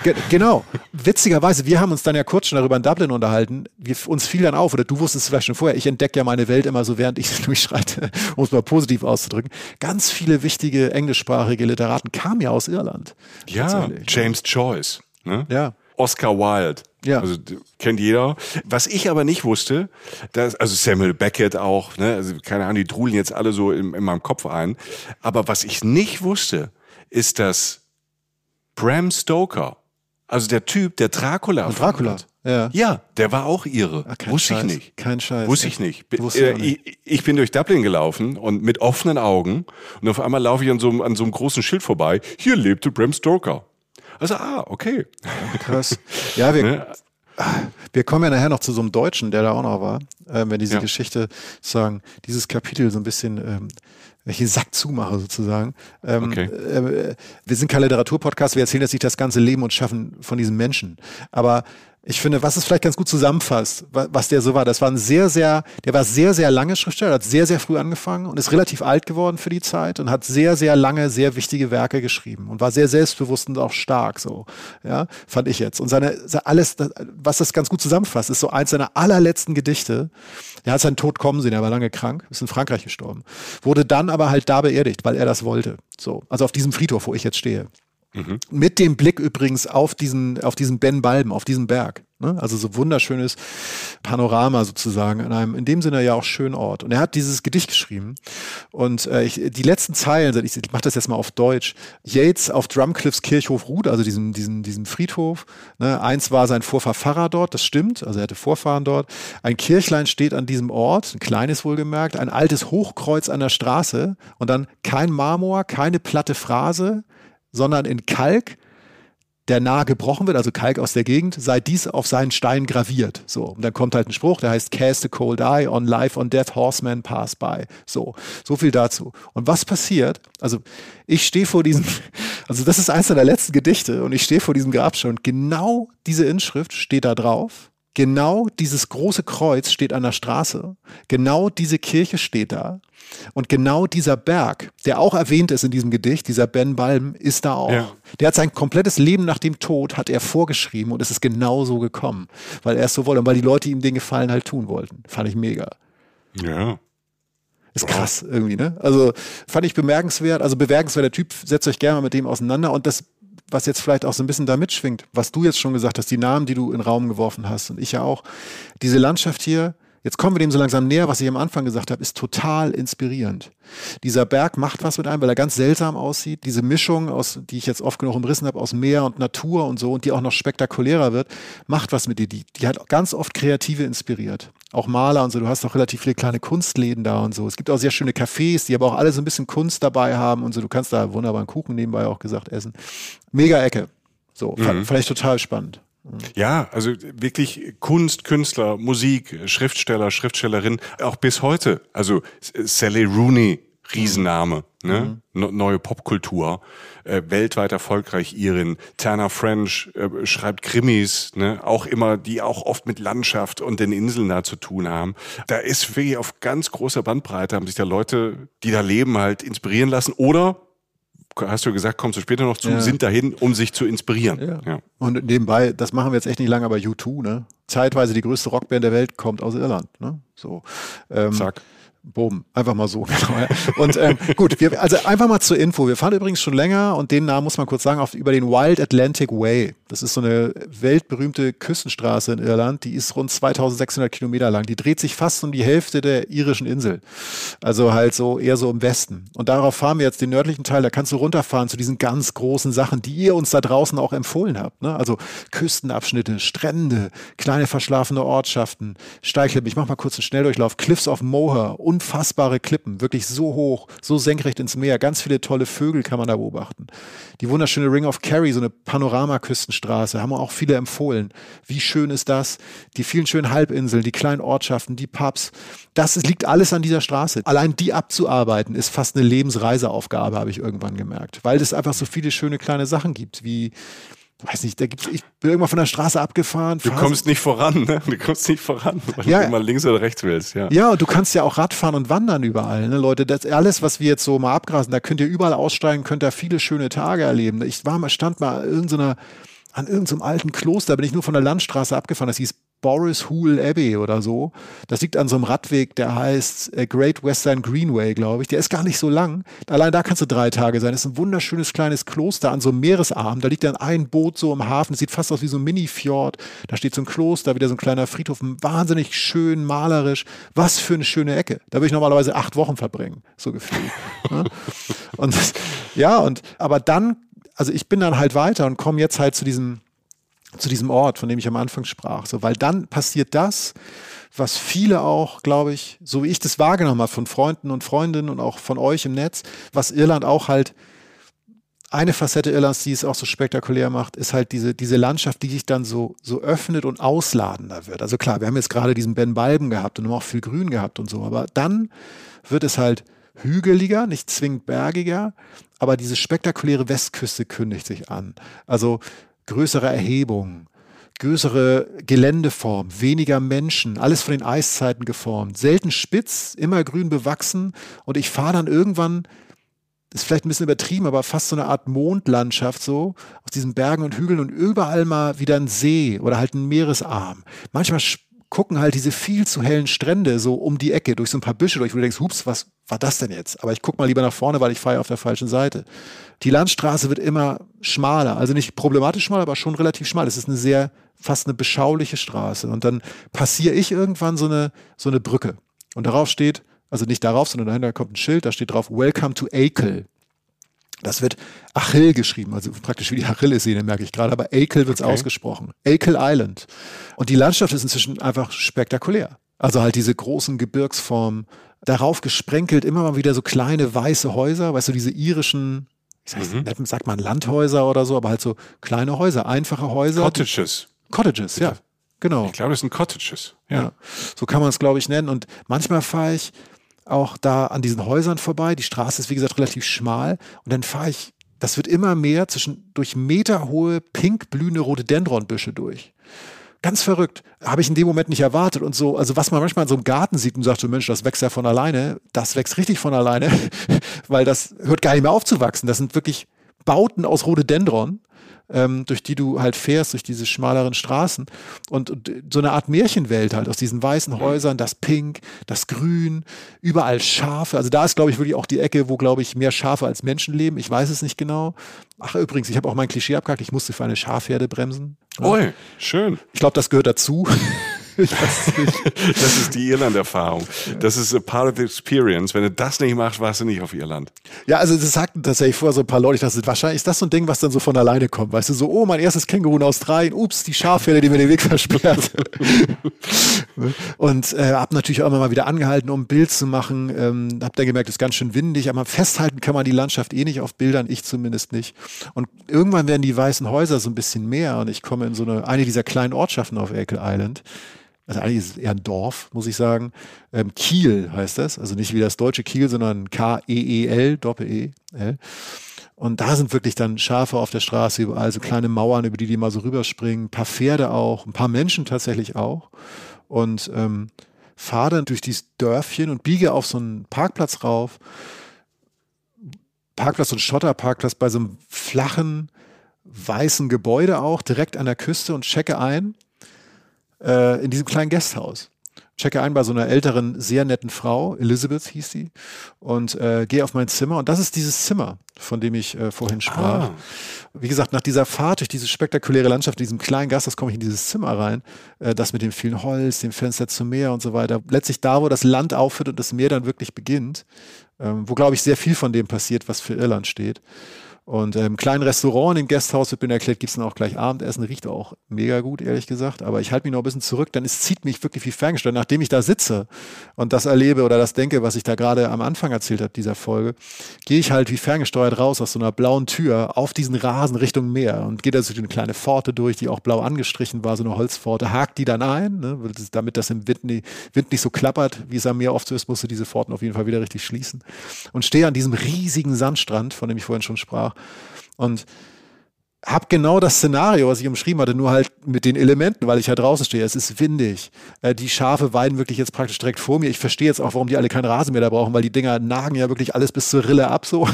Ge genau. Witzigerweise, wir haben uns dann ja kurz schon darüber in Dublin unterhalten. Wir, uns fiel dann auf, oder du wusstest es vielleicht schon vorher, ich entdecke ja meine Welt immer so, während ich durchschreite, um es mal positiv auszudrücken. Ganz viele wichtige englischsprachige Literaten kamen ja aus Irland. Ja, James Joyce. Ne? Ja. Oscar Wilde. Ja. Also kennt jeder. Was ich aber nicht wusste, dass, also Samuel Beckett auch, ne, also keine Ahnung, die trudeln jetzt alle so in, in meinem Kopf ein. Aber was ich nicht wusste, ist, dass Bram Stoker also der Typ, der Dracula. Und Dracula. Ja. ja, der war auch ihre. Ach, Wusste Scheiß. ich nicht. Kein Scheiß. Wusste ich nicht. Wusste äh, ich, ich, bin durch Dublin gelaufen und mit offenen Augen und auf einmal laufe ich an so, einem, an so einem großen Schild vorbei. Hier lebte Bram Stoker. Also, ah, okay. Krass. Ja, wir, ne? wir kommen ja nachher noch zu so einem Deutschen, der da auch noch war, äh, wenn diese ja. Geschichte sagen, dieses Kapitel so ein bisschen ähm, welche Sack zumache sozusagen. Ähm, okay. äh, wir sind kein Literaturpodcast, wir erzählen jetzt nicht das ganze Leben und Schaffen von diesen Menschen. Aber ich finde, was es vielleicht ganz gut zusammenfasst, was der so war, das war ein sehr, sehr, der war sehr, sehr lange Schriftsteller, hat sehr, sehr früh angefangen und ist relativ alt geworden für die Zeit und hat sehr, sehr lange, sehr wichtige Werke geschrieben und war sehr selbstbewusst und auch stark, so, ja, fand ich jetzt. Und seine, alles, was das ganz gut zusammenfasst, ist so eins seiner allerletzten Gedichte. Er hat seinen Tod kommen sehen, er war lange krank, ist in Frankreich gestorben, wurde dann aber halt da beerdigt, weil er das wollte, so. Also auf diesem Friedhof, wo ich jetzt stehe. Mhm. Mit dem Blick übrigens auf diesen, auf diesen Ben Balben, auf diesen Berg. Ne? Also so wunderschönes Panorama sozusagen an einem, in dem Sinne ja auch schönen Ort. Und er hat dieses Gedicht geschrieben. Und äh, ich, die letzten Zeilen, ich, ich mache das jetzt mal auf Deutsch. Yates auf Drumcliffs Kirchhof ruht, also diesem, diesem, diesem Friedhof. Ne? Eins war sein Vorfahr Pfarrer dort, das stimmt. Also er hatte Vorfahren dort. Ein Kirchlein steht an diesem Ort, ein kleines wohlgemerkt, ein altes Hochkreuz an der Straße und dann kein Marmor, keine platte Phrase, sondern in Kalk, der nahe gebrochen wird, also Kalk aus der Gegend, sei dies auf seinen Stein graviert. So. Und dann kommt halt ein Spruch, der heißt Cast a cold eye on life on death, horseman pass by. So. So viel dazu. Und was passiert? Also, ich stehe vor diesem, also das ist eins der letzten Gedichte und ich stehe vor diesem Grabstein und genau diese Inschrift steht da drauf. Genau dieses große Kreuz steht an der Straße. Genau diese Kirche steht da. Und genau dieser Berg, der auch erwähnt ist in diesem Gedicht, dieser Ben Balm, ist da auch. Ja. Der hat sein komplettes Leben nach dem Tod, hat er vorgeschrieben und es ist genau so gekommen, weil er es so wollte und weil die Leute ihm den Gefallen halt tun wollten. Fand ich mega. Ja. Ist krass irgendwie, ne? Also fand ich bemerkenswert. Also bemerkenswerter Typ, setzt euch gerne mal mit dem auseinander. Und das, was jetzt vielleicht auch so ein bisschen da mitschwingt, was du jetzt schon gesagt hast, die Namen, die du in den Raum geworfen hast und ich ja auch, diese Landschaft hier, Jetzt kommen wir dem so langsam näher, was ich am Anfang gesagt habe, ist total inspirierend. Dieser Berg macht was mit einem, weil er ganz seltsam aussieht. Diese Mischung, aus, die ich jetzt oft genug umrissen habe, aus Meer und Natur und so und die auch noch spektakulärer wird, macht was mit dir. Die, die hat ganz oft Kreative inspiriert. Auch Maler und so. Du hast auch relativ viele kleine Kunstläden da und so. Es gibt auch sehr schöne Cafés, die aber auch alle so ein bisschen Kunst dabei haben und so. Du kannst da wunderbaren Kuchen nebenbei auch gesagt essen. Mega Ecke. So, mhm. ich total spannend. Ja, also wirklich Kunst, Künstler, Musik, Schriftsteller, Schriftstellerin, auch bis heute. Also Sally Rooney, Riesenname, ne? Mhm. neue Popkultur, äh, weltweit erfolgreich Irin. Turner French äh, schreibt Krimis, ne? auch immer, die auch oft mit Landschaft und den Inseln da zu tun haben. Da ist wirklich auf ganz großer Bandbreite haben sich da Leute, die da leben, halt inspirieren lassen oder hast du gesagt, kommst du später noch zu, ja. sind dahin, um sich zu inspirieren. Ja. ja. Und nebenbei, das machen wir jetzt echt nicht lange, aber U2, ne? Zeitweise die größte Rockband der Welt kommt aus Irland, ne? So. Ähm, Zack. Boom, einfach mal so. Genau, und ähm, gut, wir, also einfach mal zur Info. Wir fahren übrigens schon länger und den Namen muss man kurz sagen, auf, über den Wild Atlantic Way. Das ist so eine weltberühmte Küstenstraße in Irland. Die ist rund 2600 Kilometer lang. Die dreht sich fast um die Hälfte der irischen Insel. Also halt so eher so im Westen. Und darauf fahren wir jetzt den nördlichen Teil. Da kannst du runterfahren zu diesen ganz großen Sachen, die ihr uns da draußen auch empfohlen habt. Ne? Also Küstenabschnitte, Strände, kleine verschlafene Ortschaften, Steigklippen. Ich mach mal kurz einen Schnelldurchlauf. Cliffs of Moher unfassbare Klippen, wirklich so hoch, so senkrecht ins Meer. Ganz viele tolle Vögel kann man da beobachten. Die wunderschöne Ring of Kerry, so eine Panoramaküstenstraße, haben auch viele empfohlen. Wie schön ist das? Die vielen schönen Halbinseln, die kleinen Ortschaften, die Pubs. Das liegt alles an dieser Straße. Allein die abzuarbeiten ist fast eine Lebensreiseaufgabe, habe ich irgendwann gemerkt, weil es einfach so viele schöne kleine Sachen gibt, wie weiß nicht, da gibt's, ich bin irgendwann von der Straße abgefahren. Du kommst nicht voran, ne? Du kommst nicht voran, weil ja, du mal links oder rechts willst, ja. Ja, und du kannst ja auch Radfahren und wandern überall, ne, Leute. Das alles, was wir jetzt so mal abgrasen, da könnt ihr überall aussteigen, könnt da viele schöne Tage erleben. Ich war mal, stand mal in irgendeiner, an irgendeinem alten Kloster, bin ich nur von der Landstraße abgefahren, das hieß Boris Hool Abbey oder so. Das liegt an so einem Radweg, der heißt äh, Great Western Greenway, glaube ich. Der ist gar nicht so lang. Allein da kannst du drei Tage sein. Das ist ein wunderschönes kleines Kloster an so einem Meeresarm. Da liegt dann ein Boot so im Hafen. Das sieht fast aus wie so ein Mini-Fjord. Da steht so ein Kloster, wieder so ein kleiner Friedhof. Wahnsinnig schön, malerisch. Was für eine schöne Ecke. Da würde ich normalerweise acht Wochen verbringen, so gefühlt. Ne? und ja, und aber dann, also ich bin dann halt weiter und komme jetzt halt zu diesem zu diesem Ort, von dem ich am Anfang sprach. So, weil dann passiert das, was viele auch, glaube ich, so wie ich das wahrgenommen habe von Freunden und Freundinnen und auch von euch im Netz, was Irland auch halt eine Facette Irlands, die es auch so spektakulär macht, ist halt diese, diese Landschaft, die sich dann so, so öffnet und ausladender wird. Also klar, wir haben jetzt gerade diesen Ben Balben gehabt und haben auch viel Grün gehabt und so, aber dann wird es halt hügeliger, nicht zwingend bergiger, aber diese spektakuläre Westküste kündigt sich an. Also größere Erhebungen, größere Geländeform, weniger Menschen, alles von den Eiszeiten geformt, selten spitz, immer grün bewachsen und ich fahre dann irgendwann, ist vielleicht ein bisschen übertrieben, aber fast so eine Art Mondlandschaft so, aus diesen Bergen und Hügeln und überall mal wieder ein See oder halt ein Meeresarm. Manchmal gucken halt diese viel zu hellen Strände so um die Ecke durch so ein paar Büsche durch, wo du denkst, hups, was war das denn jetzt? Aber ich guck mal lieber nach vorne, weil ich fahre auf der falschen Seite. Die Landstraße wird immer schmaler, also nicht problematisch schmal, aber schon relativ schmal. Es ist eine sehr, fast eine beschauliche Straße. Und dann passiere ich irgendwann so eine, so eine Brücke. Und darauf steht, also nicht darauf, sondern dahinter kommt ein Schild, da steht drauf, Welcome to Akel. Das wird Achill geschrieben, also praktisch wie die Achillessehne, merke ich gerade, aber Akel wird es okay. ausgesprochen. Akel Island. Und die Landschaft ist inzwischen einfach spektakulär. Also halt diese großen Gebirgsformen, darauf gesprenkelt immer mal wieder so kleine weiße Häuser, weißt du, diese irischen, ich sag, mhm. sagt man Landhäuser oder so, aber halt so kleine Häuser, einfache Häuser. Cottages. Cottages, ja. Genau. Ich glaube, das sind Cottages. Ja. ja. So kann man es, glaube ich, nennen. Und manchmal fahre ich auch da an diesen Häusern vorbei. Die Straße ist, wie gesagt, relativ schmal. Und dann fahre ich, das wird immer mehr zwischen durch meterhohe, pink blühende Rhododendronbüsche durch. Ganz verrückt. Habe ich in dem Moment nicht erwartet und so. Also was man manchmal in so einem Garten sieht und sagt, so Mensch, das wächst ja von alleine. Das wächst richtig von alleine, weil das hört gar nicht mehr auf zu wachsen. Das sind wirklich Bauten aus Rhododendron ähm, durch die du halt fährst, durch diese schmaleren Straßen. Und, und, so eine Art Märchenwelt halt aus diesen weißen Häusern, das Pink, das Grün, überall Schafe. Also da ist, glaube ich, wirklich auch die Ecke, wo, glaube ich, mehr Schafe als Menschen leben. Ich weiß es nicht genau. Ach, übrigens, ich habe auch mein Klischee abgehakt, ich musste für eine Schafherde bremsen. Oi, schön. Ich glaube, das gehört dazu. Ich weiß nicht. Das ist die Irland-Erfahrung. Das ist a part of the experience. Wenn du das nicht machst, warst du nicht auf Irland. Ja, also das sagten tatsächlich vorher so ein paar Leute, ich dachte, wahrscheinlich ist das so ein Ding, was dann so von alleine kommt. Weißt du, so, oh, mein erstes Känguru in Australien, ups, die Schafherde, die mir den Weg versperrt. und äh, hab natürlich auch immer mal wieder angehalten, um ein Bild zu machen. Ähm, hab dann gemerkt, es ist ganz schön windig, aber festhalten kann man die Landschaft eh nicht auf Bildern, ich zumindest nicht. Und irgendwann werden die weißen Häuser so ein bisschen mehr und ich komme in so eine, eine dieser kleinen Ortschaften auf Ekel Island also eigentlich ist es eher ein Dorf, muss ich sagen. Ähm, Kiel heißt das, also nicht wie das deutsche Kiel, sondern K-E-E-L, Doppel-E-L. Und da sind wirklich dann Schafe auf der Straße überall, so kleine Mauern, über die die mal so rüberspringen, ein paar Pferde auch, ein paar Menschen tatsächlich auch. Und ähm, fahre dann durch dieses Dörfchen und biege auf so einen Parkplatz rauf. Parkplatz und Schotterparkplatz bei so einem flachen, weißen Gebäude auch, direkt an der Küste und checke ein äh, in diesem kleinen Gasthaus. Checke ein bei so einer älteren, sehr netten Frau, Elizabeth hieß sie, und äh, gehe auf mein Zimmer. Und das ist dieses Zimmer, von dem ich äh, vorhin sprach. Ah. Wie gesagt, nach dieser Fahrt durch diese spektakuläre Landschaft, diesem kleinen Gasthaus, komme ich in dieses Zimmer rein. Äh, das mit dem vielen Holz, dem Fenster zum Meer und so weiter. Letztlich da, wo das Land aufhört und das Meer dann wirklich beginnt. Ähm, wo, glaube ich, sehr viel von dem passiert, was für Irland steht. Und im ähm, kleinen Restaurant im Gasthaus wird mir erklärt, gibt es dann auch gleich Abendessen. Riecht auch mega gut, ehrlich gesagt. Aber ich halte mich noch ein bisschen zurück, denn es zieht mich wirklich wie ferngesteuert. Nachdem ich da sitze und das erlebe oder das denke, was ich da gerade am Anfang erzählt habe, dieser Folge, gehe ich halt wie ferngesteuert raus aus so einer blauen Tür auf diesen Rasen Richtung Meer und gehe da so eine kleine Pforte durch, die auch blau angestrichen war, so eine Holzpforte, hakt die dann ein, ne, damit das im Wind, nie, Wind nicht so klappert, wie es am Meer oft so ist, musste diese Pforten auf jeden Fall wieder richtig schließen. Und stehe an diesem riesigen Sandstrand, von dem ich vorhin schon sprach, und habe genau das Szenario, was ich umschrieben hatte, nur halt mit den Elementen, weil ich halt draußen stehe. Es ist windig. Äh, die Schafe weiden wirklich jetzt praktisch direkt vor mir. Ich verstehe jetzt auch, warum die alle keinen Rasen mehr da brauchen, weil die Dinger nagen ja wirklich alles bis zur Rille ab. So.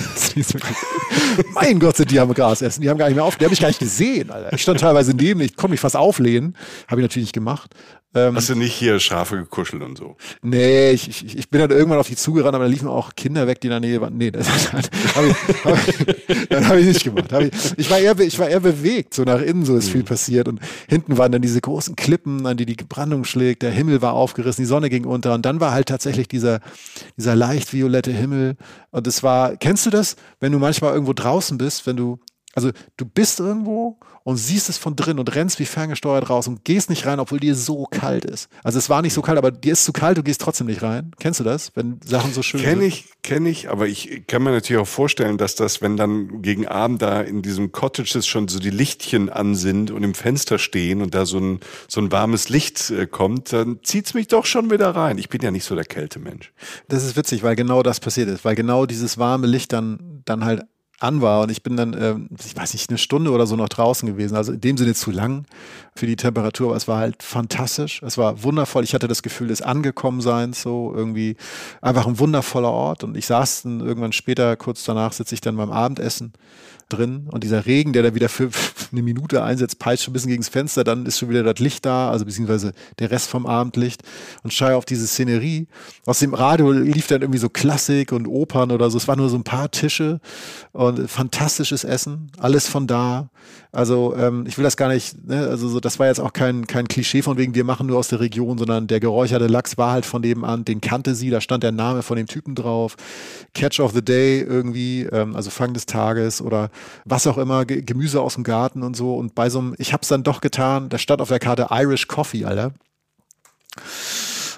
mein Gott, sind die am Gras essen. Die haben gar nicht mehr auf. Die habe ich gar nicht gesehen. Alter. Ich stand teilweise neben, ich konnte mich fast auflehnen. Habe ich natürlich nicht gemacht. Ähm, Hast du nicht hier Schafe gekuschelt und so? Nee, ich, ich, ich bin dann irgendwann auf die zugerannt, aber da liefen auch Kinder weg, die in der Nähe waren. Nee, das habe ich, hab ich, hab ich nicht gemacht. Hab ich, ich, war eher, ich war eher bewegt, so nach innen, so ist mhm. viel passiert. Und hinten waren dann diese großen Klippen, an die die Brandung schlägt, der Himmel war aufgerissen, die Sonne ging unter und dann war halt tatsächlich dieser, dieser leicht violette Himmel. Und es war, kennst du das, wenn du manchmal irgendwo draußen bist, wenn du also du bist irgendwo und siehst es von drin und rennst wie ferngesteuert raus und gehst nicht rein, obwohl dir so kalt ist. Also es war nicht so kalt, aber dir ist zu kalt, du gehst trotzdem nicht rein. Kennst du das, wenn Sachen so schön kenn sind? Kenn ich, kenne ich, aber ich kann mir natürlich auch vorstellen, dass das, wenn dann gegen Abend da in diesem Cottages schon so die Lichtchen an sind und im Fenster stehen und da so ein, so ein warmes Licht äh, kommt, dann zieht's mich doch schon wieder rein. Ich bin ja nicht so der Kältemensch. Das ist witzig, weil genau das passiert ist, weil genau dieses warme Licht dann, dann halt an war und ich bin dann, äh, ich weiß nicht, eine Stunde oder so noch draußen gewesen. Also in dem Sinne zu lang für die Temperatur, aber es war halt fantastisch. Es war wundervoll. Ich hatte das Gefühl des Angekommenseins, so irgendwie einfach ein wundervoller Ort. Und ich saß dann irgendwann später, kurz danach, sitze ich dann beim Abendessen drin und dieser Regen, der da wieder für eine Minute einsetzt, peitscht schon ein bisschen gegen das Fenster, dann ist schon wieder das Licht da, also beziehungsweise der Rest vom Abendlicht und schaue auf diese Szenerie. Aus dem Radio lief dann irgendwie so Klassik und Opern oder so. Es waren nur so ein paar Tische und fantastisches Essen, alles von da. Also ähm, ich will das gar nicht, ne? also so, das war jetzt auch kein, kein Klischee von wegen, wir machen nur aus der Region, sondern der geräucherte Lachs war halt von nebenan, den kannte sie, da stand der Name von dem Typen drauf. Catch of the Day irgendwie, ähm, also Fang des Tages oder was auch immer, Gemüse aus dem Garten und so. Und bei so einem, ich hab's dann doch getan, da stand auf der Karte Irish Coffee, Alter.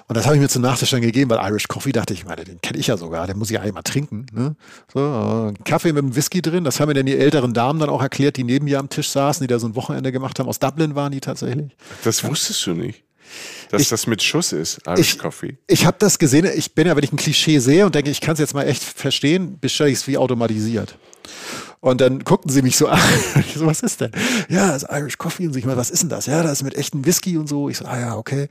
Und das habe ich mir zum Nachtisch dann gegeben, weil Irish Coffee dachte ich, meine, den kenne ich ja sogar, den muss ich eigentlich mal trinken. Ne? So, äh, Kaffee mit einem Whisky drin, das haben mir dann die älteren Damen dann auch erklärt, die neben mir am Tisch saßen, die da so ein Wochenende gemacht haben. Aus Dublin waren die tatsächlich. Das wusstest du nicht. Dass ich, das mit Schuss ist, Irish ich, Coffee. Ich habe das gesehen, ich bin ja, wenn ich ein Klischee sehe und denke, ich kann es jetzt mal echt verstehen, bestelle ich es wie automatisiert. Und dann guckten sie mich so an. Ich so, was ist denn? Ja, das ist Irish Coffee. Und so, ich mal, was ist denn das? Ja, das ist mit echtem Whisky und so. Ich so, ah ja, okay.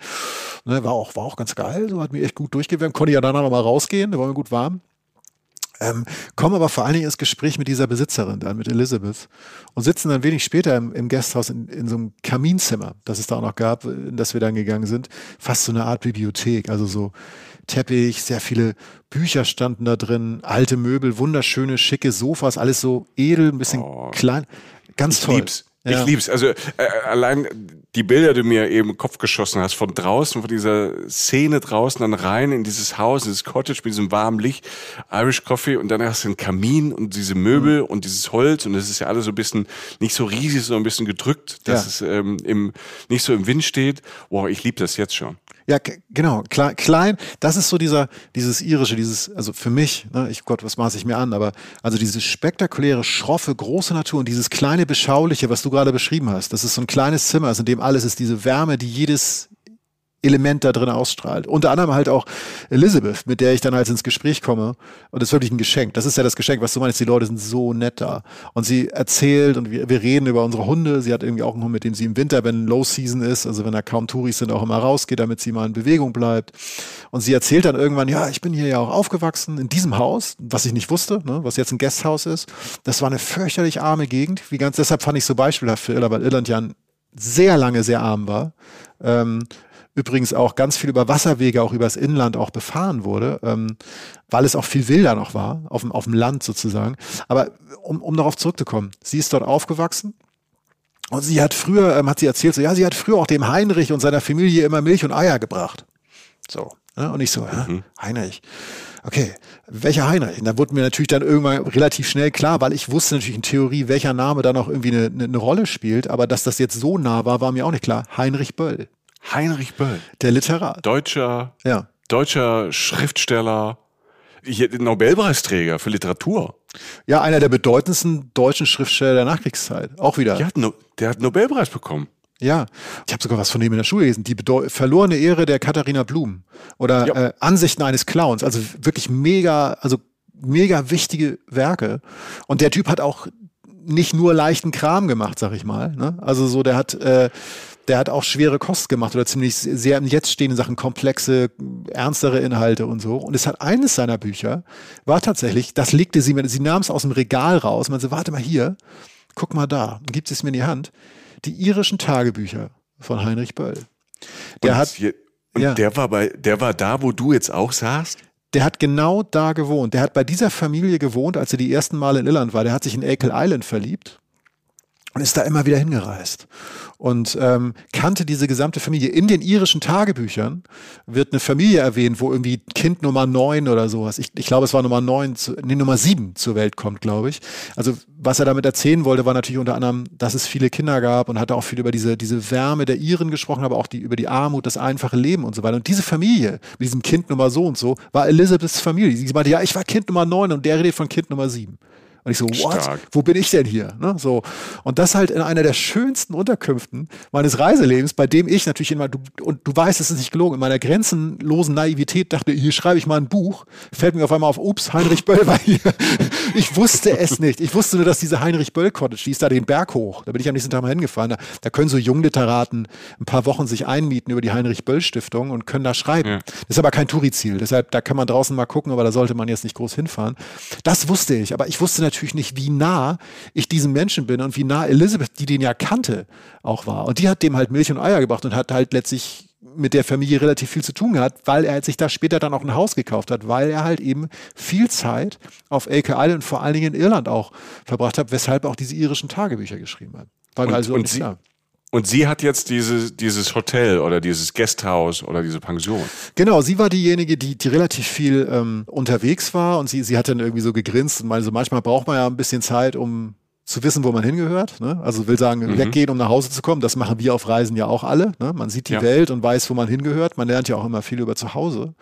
Ne, war, auch, war auch ganz geil. So hat mir echt gut durchgewärmt. Konnte ja danach noch mal rausgehen. Da war mir gut warm. Ähm, kommen aber vor allen Dingen ins Gespräch mit dieser Besitzerin dann, mit Elizabeth. Und sitzen dann wenig später im, im Gasthaus in, in so einem Kaminzimmer, das es da auch noch gab, in das wir dann gegangen sind. Fast so eine Art Bibliothek. Also so Teppich, sehr viele Bücher standen da drin, alte Möbel, wunderschöne, schicke Sofas, alles so edel, ein bisschen oh. klein. Ganz ich toll. Lieb's. Ja. Ich lieb's. Also äh, allein die Bilder, die du mir eben im Kopf geschossen hast, von draußen, von dieser Szene draußen, dann rein in dieses Haus, dieses Cottage mit diesem warmen Licht, Irish Coffee und dann hast du einen Kamin und diese Möbel mhm. und dieses Holz und das ist ja alles so ein bisschen nicht so riesig, sondern ein bisschen gedrückt, dass ja. es ähm, im, nicht so im Wind steht. Wow, ich liebe das jetzt schon. Ja, genau, klein, klein, das ist so dieser, dieses irische, dieses, also für mich, ne, ich Gott, was maße ich mir an, aber also dieses spektakuläre, schroffe, große Natur und dieses kleine, beschauliche, was du gerade beschrieben hast, das ist so ein kleines Zimmer, in dem alles ist, diese Wärme, die jedes Element da drin ausstrahlt. Unter anderem halt auch Elizabeth, mit der ich dann halt ins Gespräch komme. Und das ist wirklich ein Geschenk. Das ist ja das Geschenk, was du meinst, die Leute sind so nett da. Und sie erzählt und wir, wir reden über unsere Hunde. Sie hat irgendwie auch einen Hund, mit dem sie im Winter, wenn Low Season ist, also wenn da kaum Touris sind, auch immer rausgeht, damit sie mal in Bewegung bleibt. Und sie erzählt dann irgendwann, ja, ich bin hier ja auch aufgewachsen in diesem Haus, was ich nicht wusste, ne, was jetzt ein Gasthaus ist. Das war eine fürchterlich arme Gegend. Wie ganz, deshalb fand ich so beispielhaft für Irland, weil Irland ja sehr lange sehr arm war. Ähm, übrigens auch ganz viel über Wasserwege, auch übers Inland auch befahren wurde, ähm, weil es auch viel wilder noch war, auf dem, auf dem Land sozusagen. Aber um, um darauf zurückzukommen, sie ist dort aufgewachsen. Und sie hat früher, ähm, hat sie erzählt, so, ja, sie hat früher auch dem Heinrich und seiner Familie immer Milch und Eier gebracht. So. Ne? Und ich so, ja, mhm. Heinrich. Okay, welcher Heinrich? Und da wurde mir natürlich dann irgendwann relativ schnell klar, weil ich wusste natürlich in Theorie, welcher Name da noch irgendwie eine, eine, eine Rolle spielt, aber dass das jetzt so nah war, war mir auch nicht klar. Heinrich Böll. Heinrich Böll. Der Literat. Deutscher, ja. deutscher Schriftsteller, Nobelpreisträger für Literatur. Ja, einer der bedeutendsten deutschen Schriftsteller der Nachkriegszeit. Auch wieder. Der hat, no, der hat einen Nobelpreis bekommen. Ja, ich habe sogar was von dem in der Schule gelesen. Die verlorene Ehre der Katharina Blum oder ja. äh, Ansichten eines Clowns. Also wirklich mega, also mega wichtige Werke. Und der Typ hat auch nicht nur leichten Kram gemacht, sag ich mal. Ne? Also so, der hat, äh, der hat auch schwere Kost gemacht oder ziemlich sehr im Jetzt stehende Sachen, komplexe, ernstere Inhalte und so. Und es hat eines seiner Bücher, war tatsächlich, das legte sie mir, sie nahm es aus dem Regal raus, man so, warte mal hier, guck mal da, und gibt es mir in die Hand, die irischen Tagebücher von Heinrich Böll. Der und hat, hier, und ja. der war bei, der war da, wo du jetzt auch saßt? Der hat genau da gewohnt. Der hat bei dieser Familie gewohnt, als er die ersten Mal in Irland war. Der hat sich in Akel Island verliebt und ist da immer wieder hingereist und ähm, kannte diese gesamte Familie. In den irischen Tagebüchern wird eine Familie erwähnt, wo irgendwie Kind Nummer neun oder sowas, ich, ich glaube, es war Nummer neun, nee, Nummer sieben zur Welt kommt, glaube ich. Also was er damit erzählen wollte, war natürlich unter anderem, dass es viele Kinder gab und hat auch viel über diese, diese Wärme der Iren gesprochen, aber auch die, über die Armut, das einfache Leben und so weiter. Und diese Familie, mit diesem Kind Nummer so und so, war Elizabeths Familie. Sie meinte, ja, ich war Kind Nummer neun und der redet von Kind Nummer sieben. Und ich so, what? Stark. Wo bin ich denn hier? Ne? So. Und das halt in einer der schönsten Unterkünften meines Reiselebens, bei dem ich natürlich immer, du, und du weißt, es ist nicht gelogen, in meiner grenzenlosen Naivität dachte, hier schreibe ich mal ein Buch, fällt mir auf einmal auf, ups, Heinrich Böll war hier. Ich wusste es nicht. Ich wusste nur, dass diese Heinrich Böll Cottage, die ist da den Berg hoch. Da bin ich am nächsten Tag mal hingefahren. Da, da können so Jungliteraten ein paar Wochen sich einmieten über die Heinrich Böll Stiftung und können da schreiben. Ja. Das ist aber kein Touri-Ziel. Deshalb, da kann man draußen mal gucken, aber da sollte man jetzt nicht groß hinfahren. Das wusste ich. Aber ich wusste natürlich nicht, wie nah ich diesem Menschen bin und wie nah Elizabeth, die den ja kannte, auch war. Und die hat dem halt Milch und Eier gebracht und hat halt letztlich mit der Familie relativ viel zu tun gehabt, weil er sich da später dann auch ein Haus gekauft hat, weil er halt eben viel Zeit auf Acre Island und vor allen Dingen in Irland auch verbracht hat, weshalb er auch diese irischen Tagebücher geschrieben hat. Weil und, also und sie, und sie hat jetzt diese, dieses Hotel oder dieses Gasthaus oder diese Pension. Genau, sie war diejenige, die, die relativ viel ähm, unterwegs war und sie, sie hat dann irgendwie so gegrinst und meinte, so manchmal braucht man ja ein bisschen Zeit, um zu wissen, wo man hingehört. Ne? Also will sagen, mhm. weggehen, um nach Hause zu kommen. Das machen wir auf Reisen ja auch alle. Ne? Man sieht die ja. Welt und weiß, wo man hingehört. Man lernt ja auch immer viel über zu Hause.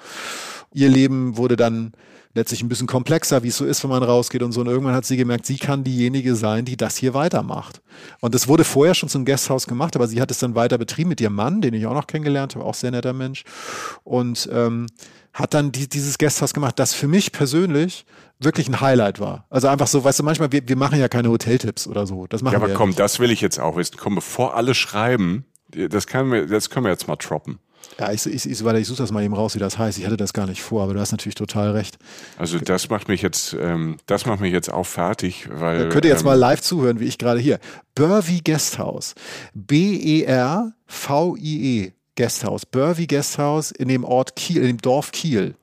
Ihr Leben wurde dann letztlich ein bisschen komplexer, wie es so ist, wenn man rausgeht und so. Und irgendwann hat sie gemerkt, sie kann diejenige sein, die das hier weitermacht. Und das wurde vorher schon zum Gasthaus gemacht, aber sie hat es dann weiter betrieben mit ihrem Mann, den ich auch noch kennengelernt habe, auch sehr netter Mensch. Und ähm, hat dann die, dieses Gasthaus gemacht, das für mich persönlich wirklich ein Highlight war. Also einfach so, weißt du, manchmal, wir, wir machen ja keine Hoteltipps oder so. Das machen ja, aber wir komm, das will ich jetzt auch wissen. Komm, bevor alle schreiben, das, kann wir, das können wir jetzt mal droppen. Ja, ich, ich, ich, ich suche das mal eben raus, wie das heißt. Ich hatte das gar nicht vor, aber du hast natürlich total recht. Also das macht mich jetzt, ähm, das macht mich jetzt auch fertig, weil. Da könnt ihr jetzt ähm, mal live zuhören, wie ich gerade hier. Burvey Guesthouse. B-E-R-V-I-E Guesthouse. Burvey Guesthouse in dem Ort Kiel, in dem Dorf Kiel.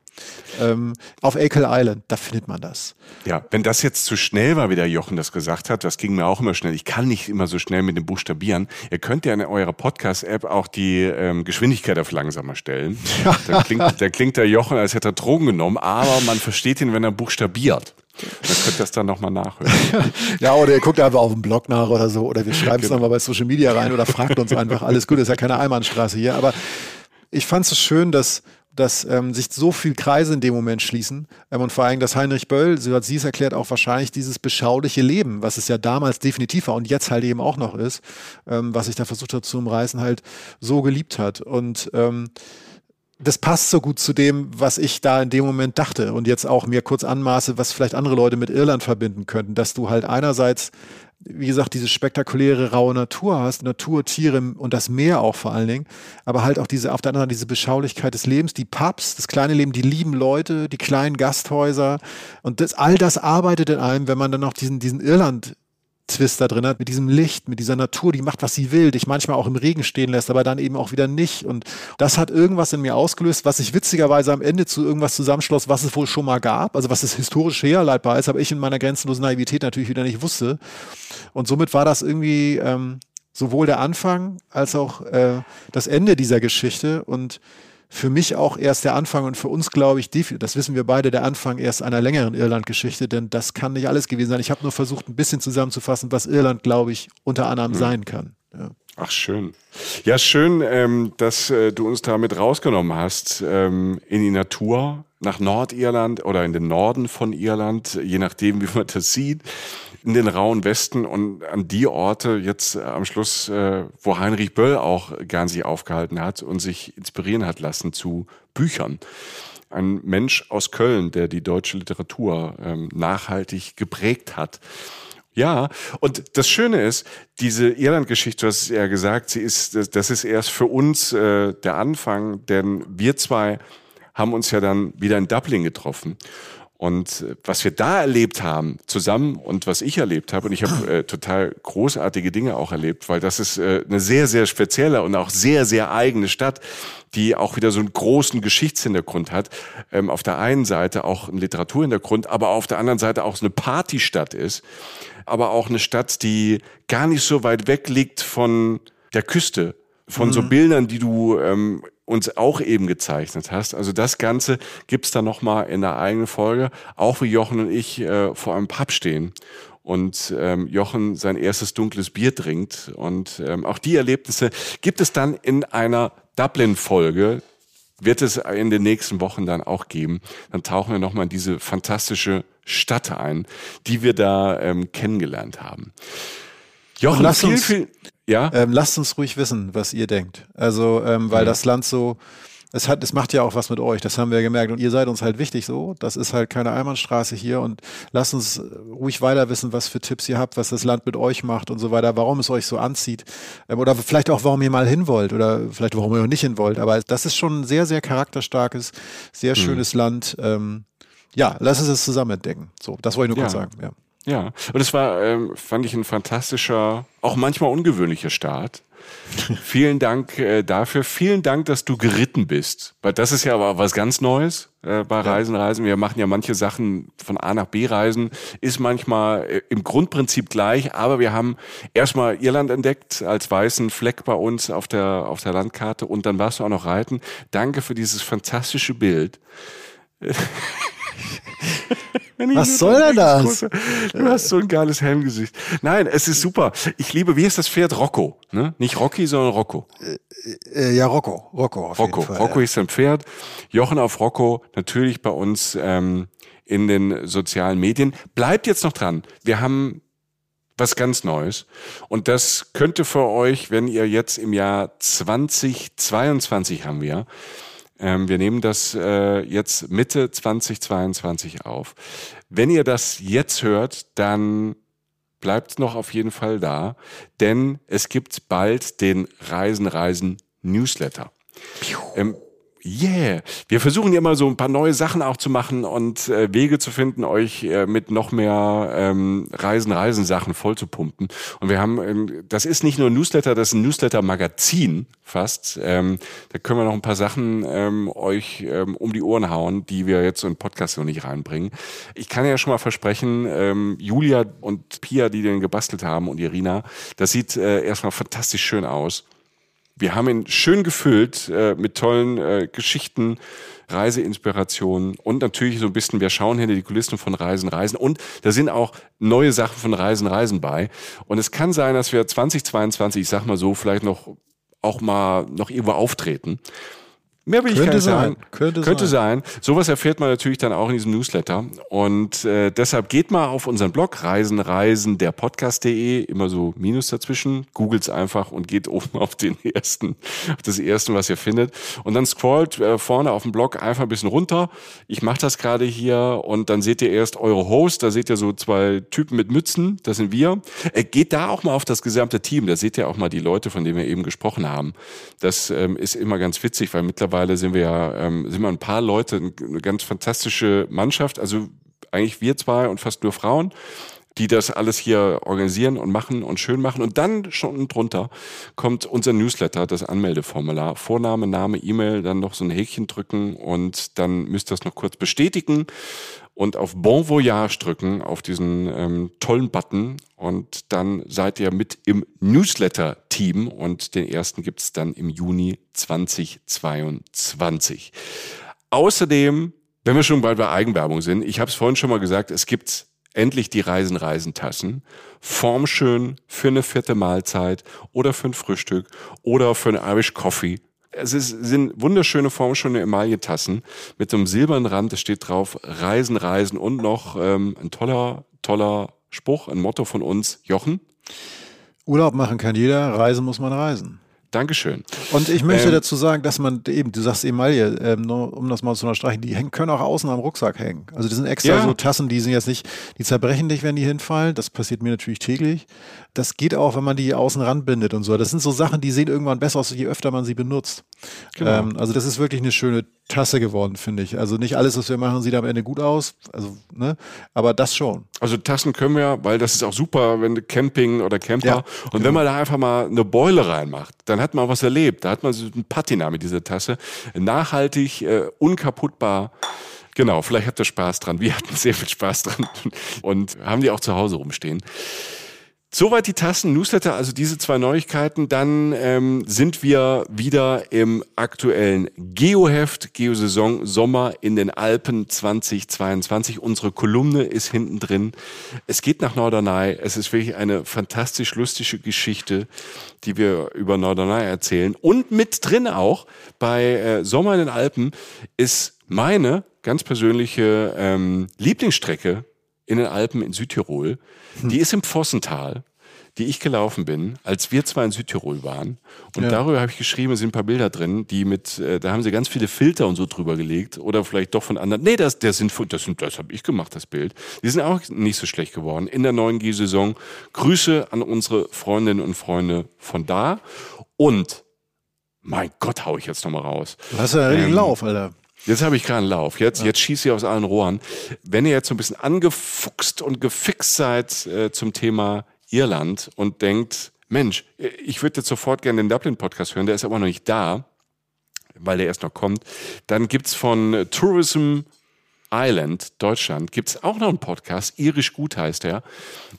Ähm, auf Akel Island, da findet man das. Ja, wenn das jetzt zu schnell war, wie der Jochen das gesagt hat, das ging mir auch immer schnell. Ich kann nicht immer so schnell mit dem Buchstabieren. Ihr könnt ja in eurer Podcast-App auch die ähm, Geschwindigkeit auf langsamer stellen. da, klingt, da klingt der Jochen, als hätte er Drogen genommen, aber man versteht ihn, wenn er buchstabiert. Dann könnt ihr das dann nochmal nachhören. ja, oder ihr guckt einfach auf dem Blog nach oder so, oder wir schreiben es genau. nochmal bei Social Media rein oder fragt uns einfach. Alles gut, ist ja keine Einbahnstraße hier. Aber ich fand es so schön, dass dass ähm, sich so viel Kreise in dem Moment schließen ähm, und vor allem, dass Heinrich Böll, so hat sie es erklärt, auch wahrscheinlich dieses beschauliche Leben, was es ja damals definitiv war und jetzt halt eben auch noch ist, ähm, was ich da versucht habe zu umreißen, halt so geliebt hat. Und ähm, das passt so gut zu dem, was ich da in dem Moment dachte und jetzt auch mir kurz anmaße, was vielleicht andere Leute mit Irland verbinden könnten, dass du halt einerseits wie gesagt, diese spektakuläre raue Natur hast, Natur, Tiere und das Meer auch vor allen Dingen, aber halt auch diese, auf der anderen Seite diese Beschaulichkeit des Lebens, die Pubs, das kleine Leben, die lieben Leute, die kleinen Gasthäuser und das, all das arbeitet in einem, wenn man dann noch diesen, diesen Irland Twist da drin hat, mit diesem Licht, mit dieser Natur, die macht, was sie will, dich manchmal auch im Regen stehen lässt, aber dann eben auch wieder nicht. Und das hat irgendwas in mir ausgelöst, was sich witzigerweise am Ende zu irgendwas zusammenschloss, was es wohl schon mal gab, also was es historisch herleitbar ist, aber ich in meiner grenzenlosen Naivität natürlich wieder nicht wusste. Und somit war das irgendwie ähm, sowohl der Anfang als auch äh, das Ende dieser Geschichte und für mich auch erst der Anfang und für uns, glaube ich, das wissen wir beide, der Anfang erst einer längeren Irland-Geschichte, denn das kann nicht alles gewesen sein. Ich habe nur versucht, ein bisschen zusammenzufassen, was Irland, glaube ich, unter anderem mhm. sein kann. Ja. Ach, schön. Ja, schön, ähm, dass äh, du uns da mit rausgenommen hast ähm, in die Natur, nach Nordirland oder in den Norden von Irland, je nachdem, wie man das sieht in den rauen Westen und an die Orte jetzt äh, am Schluss, äh, wo Heinrich Böll auch gern sich aufgehalten hat und sich inspirieren hat lassen zu Büchern. Ein Mensch aus Köln, der die deutsche Literatur ähm, nachhaltig geprägt hat. Ja, und das Schöne ist, diese Irland-Geschichte, du hast es ja gesagt, sie ist, das ist erst für uns äh, der Anfang, denn wir zwei haben uns ja dann wieder in Dublin getroffen. Und äh, was wir da erlebt haben zusammen und was ich erlebt habe, und ich habe äh, total großartige Dinge auch erlebt, weil das ist äh, eine sehr, sehr spezielle und auch sehr, sehr eigene Stadt, die auch wieder so einen großen Geschichtshintergrund hat. Ähm, auf der einen Seite auch einen Literaturhintergrund, aber auf der anderen Seite auch so eine Partystadt ist, aber auch eine Stadt, die gar nicht so weit weg liegt von der Küste, von mhm. so Bildern, die du ähm, uns auch eben gezeichnet hast. Also das Ganze gibt's dann nochmal in der eigenen Folge, auch wie Jochen und ich äh, vor einem Pub stehen und ähm, Jochen sein erstes dunkles Bier trinkt. Und ähm, auch die Erlebnisse gibt es dann in einer Dublin-Folge, wird es in den nächsten Wochen dann auch geben. Dann tauchen wir nochmal in diese fantastische Stadt ein, die wir da ähm, kennengelernt haben. Jochen, viel, viel, ja? Ähm, lasst uns ruhig wissen, was ihr denkt. Also, ähm, weil ja. das Land so, es hat, es macht ja auch was mit euch, das haben wir gemerkt. Und ihr seid uns halt wichtig so. Das ist halt keine Einbahnstraße hier und lasst uns ruhig weiter wissen, was für Tipps ihr habt, was das Land mit euch macht und so weiter, warum es euch so anzieht. Ähm, oder vielleicht auch, warum ihr mal hin wollt oder vielleicht warum ihr nicht hin wollt. Aber das ist schon ein sehr, sehr charakterstarkes, sehr mhm. schönes mhm. Land. Ähm, ja, lass uns es zusammen entdecken. So, das wollte ich nur ja. kurz sagen. Ja. Ja, und es war, ähm, fand ich, ein fantastischer, auch manchmal ungewöhnlicher Start. Vielen Dank äh, dafür. Vielen Dank, dass du geritten bist. Weil das ist ja aber was ganz Neues äh, bei Reisen, Reisen. Wir machen ja manche Sachen von A nach B reisen, ist manchmal äh, im Grundprinzip gleich, aber wir haben erstmal Irland entdeckt als weißen Fleck bei uns auf der, auf der Landkarte und dann warst du auch noch reiten. Danke für dieses fantastische Bild. Was soll denn das? Du hast so ein geiles Helmgesicht. Nein, es ist super. Ich liebe, wie ist das Pferd? Rocco. Ne? Nicht Rocky, sondern Rocco. Äh, äh, ja, Rocco. Rocco auf Rocco. jeden Fall. Rocco ist sein Pferd. Jochen auf Rocco, natürlich bei uns ähm, in den sozialen Medien. Bleibt jetzt noch dran. Wir haben was ganz Neues. Und das könnte für euch, wenn ihr jetzt im Jahr 2022 haben wir, ähm, wir nehmen das äh, jetzt Mitte 2022 auf. Wenn ihr das jetzt hört, dann bleibt noch auf jeden Fall da, denn es gibt bald den Reisen, Reisen Newsletter. Ähm, yeah. Wir versuchen ja immer so ein paar neue Sachen auch zu machen und äh, Wege zu finden, euch äh, mit noch mehr ähm, Reisen, Reisen Sachen voll zu pumpen. Und wir haben, ähm, das ist nicht nur ein Newsletter, das ist ein Newsletter-Magazin fast. Ähm, da können wir noch ein paar Sachen ähm, euch ähm, um die Ohren hauen, die wir jetzt so in Podcast noch nicht reinbringen. Ich kann ja schon mal versprechen, ähm, Julia und Pia, die den gebastelt haben und Irina, das sieht äh, erstmal fantastisch schön aus. Wir haben ihn schön gefüllt äh, mit tollen äh, Geschichten, Reiseinspirationen und natürlich so ein bisschen, wir schauen hinter die Kulissen von Reisen, Reisen und da sind auch neue Sachen von Reisen, Reisen bei. Und es kann sein, dass wir 2022, ich sag mal so, vielleicht noch auch mal noch irgendwo auftreten. Mehr will ich Könnte nicht sein. sagen. Könnte, Könnte sein. sein. Sowas erfährt man natürlich dann auch in diesem Newsletter. Und äh, deshalb geht mal auf unseren Blog reisen, reisen, der Podcast.de, immer so Minus dazwischen, googles einfach und geht oben auf den ersten, auf das erste, was ihr findet. Und dann scrollt äh, vorne auf dem Blog einfach ein bisschen runter. Ich mache das gerade hier und dann seht ihr erst eure Host, da seht ihr so zwei Typen mit Mützen, das sind wir. Äh, geht da auch mal auf das gesamte Team, da seht ihr auch mal die Leute, von denen wir eben gesprochen haben. Das ähm, ist immer ganz witzig, weil mittlerweile mittlerweile sind wir ja, ähm, sind wir ein paar Leute, eine ganz fantastische Mannschaft. Also eigentlich wir zwei und fast nur Frauen die das alles hier organisieren und machen und schön machen. Und dann schon drunter kommt unser Newsletter, das Anmeldeformular. Vorname, Name, E-Mail, dann noch so ein Häkchen drücken und dann müsst ihr das noch kurz bestätigen und auf Bon Voyage drücken, auf diesen ähm, tollen Button und dann seid ihr mit im Newsletter-Team und den ersten gibt's dann im Juni 2022. Außerdem, wenn wir schon bald bei Eigenwerbung sind, ich habe es vorhin schon mal gesagt, es gibt endlich die Reisen-Reisen-Tassen. Formschön für eine vierte Mahlzeit oder für ein Frühstück oder für ein Irish Coffee es ist, sind wunderschöne formschöne Emailletassen mit so einem silbernen Rand. Es steht drauf Reisen, Reisen und noch ähm, ein toller, toller Spruch, ein Motto von uns. Jochen? Urlaub machen kann jeder, reisen muss man reisen. Dankeschön. Und ich möchte ähm, dazu sagen, dass man eben, du sagst Emaille, ähm, um das mal zu unterstreichen, die hängen, können auch außen am Rucksack hängen. Also das sind extra ja. so Tassen, die sind jetzt nicht, die zerbrechen nicht, wenn die hinfallen. Das passiert mir natürlich täglich. Das geht auch, wenn man die außen ranbindet und so. Das sind so Sachen, die sehen irgendwann besser aus, je öfter man sie benutzt. Genau. Ähm, also das ist wirklich eine schöne Tasse geworden, finde ich. Also nicht alles, was wir machen, sieht am Ende gut aus. Also, ne? Aber das schon. Also Tassen können wir, weil das ist auch super, wenn Camping oder Camper. Ja, und genau. wenn man da einfach mal eine Beule reinmacht, dann hat man auch was erlebt. Da hat man so ein Patina mit dieser Tasse. Nachhaltig, äh, unkaputtbar. Genau, vielleicht habt ihr Spaß dran. Wir hatten sehr viel Spaß dran und haben die auch zu Hause rumstehen. Soweit die Tassen, Newsletter, also diese zwei Neuigkeiten. Dann ähm, sind wir wieder im aktuellen Geoheft, Geosaison Sommer in den Alpen 2022. Unsere Kolumne ist hinten drin. Es geht nach Norderney. Es ist wirklich eine fantastisch lustige Geschichte, die wir über Norderney erzählen. Und mit drin auch bei äh, Sommer in den Alpen ist meine ganz persönliche ähm, Lieblingsstrecke in den Alpen in Südtirol. Hm. Die ist im Vossental, die ich gelaufen bin, als wir zwar in Südtirol waren. Und ja. darüber habe ich geschrieben, es sind ein paar Bilder drin, die mit, äh, da haben sie ganz viele Filter und so drüber gelegt. Oder vielleicht doch von anderen. Nee, das, das sind, das sind, das habe ich gemacht, das Bild. Die sind auch nicht so schlecht geworden in der neuen G-Saison. Grüße an unsere Freundinnen und Freunde von da. Und mein Gott, hau ich jetzt nochmal raus. Du hast ja einen ähm, Lauf, Alter. Jetzt habe ich gerade einen Lauf. Jetzt, ja. jetzt schieße ich aus allen Rohren. Wenn ihr jetzt so ein bisschen angefuchst und gefixt seid äh, zum Thema Irland und denkt, Mensch, ich würde jetzt sofort gerne den Dublin-Podcast hören, der ist aber noch nicht da, weil der erst noch kommt, dann gibt's von Tourism Island, Deutschland, gibt's auch noch einen Podcast, Irisch Gut heißt der.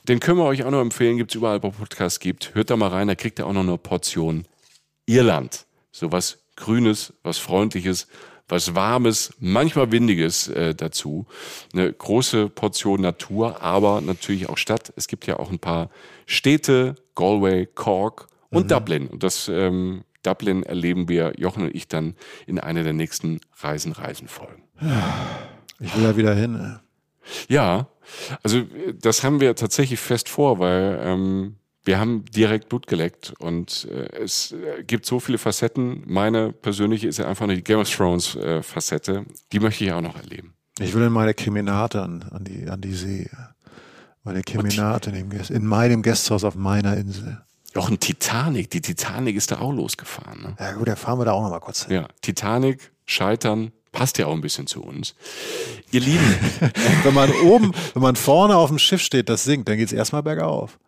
Den können wir euch auch noch empfehlen, gibt's überall, wo Podcasts gibt. Hört da mal rein, da kriegt ihr auch noch eine Portion Irland. So was Grünes, was Freundliches, was Warmes, manchmal Windiges äh, dazu. Eine große Portion Natur, aber natürlich auch Stadt. Es gibt ja auch ein paar Städte, Galway, Cork und mhm. Dublin. Und das ähm, Dublin erleben wir, Jochen und ich, dann in einer der nächsten Reisen, Reisen folgen. Ich will da wieder hin. Ja, also das haben wir tatsächlich fest vor, weil ähm, wir haben direkt Blut geleckt und äh, es äh, gibt so viele Facetten. Meine persönliche ist ja einfach nur die Game of Thrones äh, Facette. Die möchte ich auch noch erleben. Ich will in meine Kemenate an, an, die, an die See. Meine Kemenate in, in meinem Gasthaus auf meiner Insel. Auch ein Titanic. Die Titanic ist da auch losgefahren. Ne? Ja gut, da fahren wir da auch noch mal kurz hin. Ja, Titanic, Scheitern, passt ja auch ein bisschen zu uns. Ihr Lieben. wenn man oben, wenn man vorne auf dem Schiff steht, das singt, dann geht es erstmal bergauf.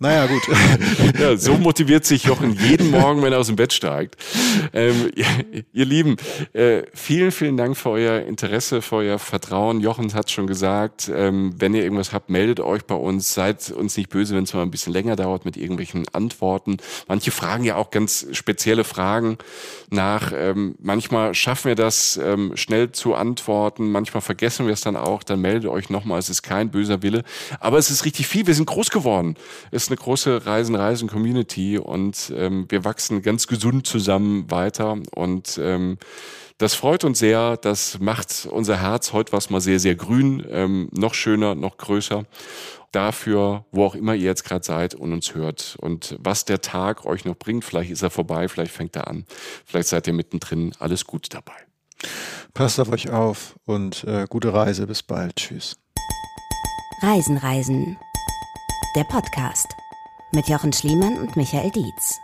Naja, gut. ja, so motiviert sich Jochen jeden Morgen, wenn er aus dem Bett steigt. Ähm, ihr Lieben, äh, vielen, vielen Dank für euer Interesse, für euer Vertrauen. Jochen hat schon gesagt, ähm, wenn ihr irgendwas habt, meldet euch bei uns. Seid uns nicht böse, wenn es mal ein bisschen länger dauert mit irgendwelchen Antworten. Manche fragen ja auch ganz spezielle Fragen nach. Ähm, manchmal schaffen wir das ähm, schnell zu antworten. Manchmal vergessen wir es dann auch. Dann meldet euch nochmal. Es ist kein böser Wille. Aber es ist richtig viel. Wir sind groß geworden. Es ist eine große Reisen-Reisen-Community und ähm, wir wachsen ganz gesund zusammen weiter und ähm, das freut uns sehr. Das macht unser Herz heute was mal sehr, sehr grün, ähm, noch schöner, noch größer. Dafür, wo auch immer ihr jetzt gerade seid und uns hört und was der Tag euch noch bringt. Vielleicht ist er vorbei, vielleicht fängt er an, vielleicht seid ihr mittendrin. Alles gut dabei. Passt auf euch auf und äh, gute Reise. Bis bald. Tschüss. Reisen, Reisen. Der Podcast mit Jochen Schliemann und Michael Dietz.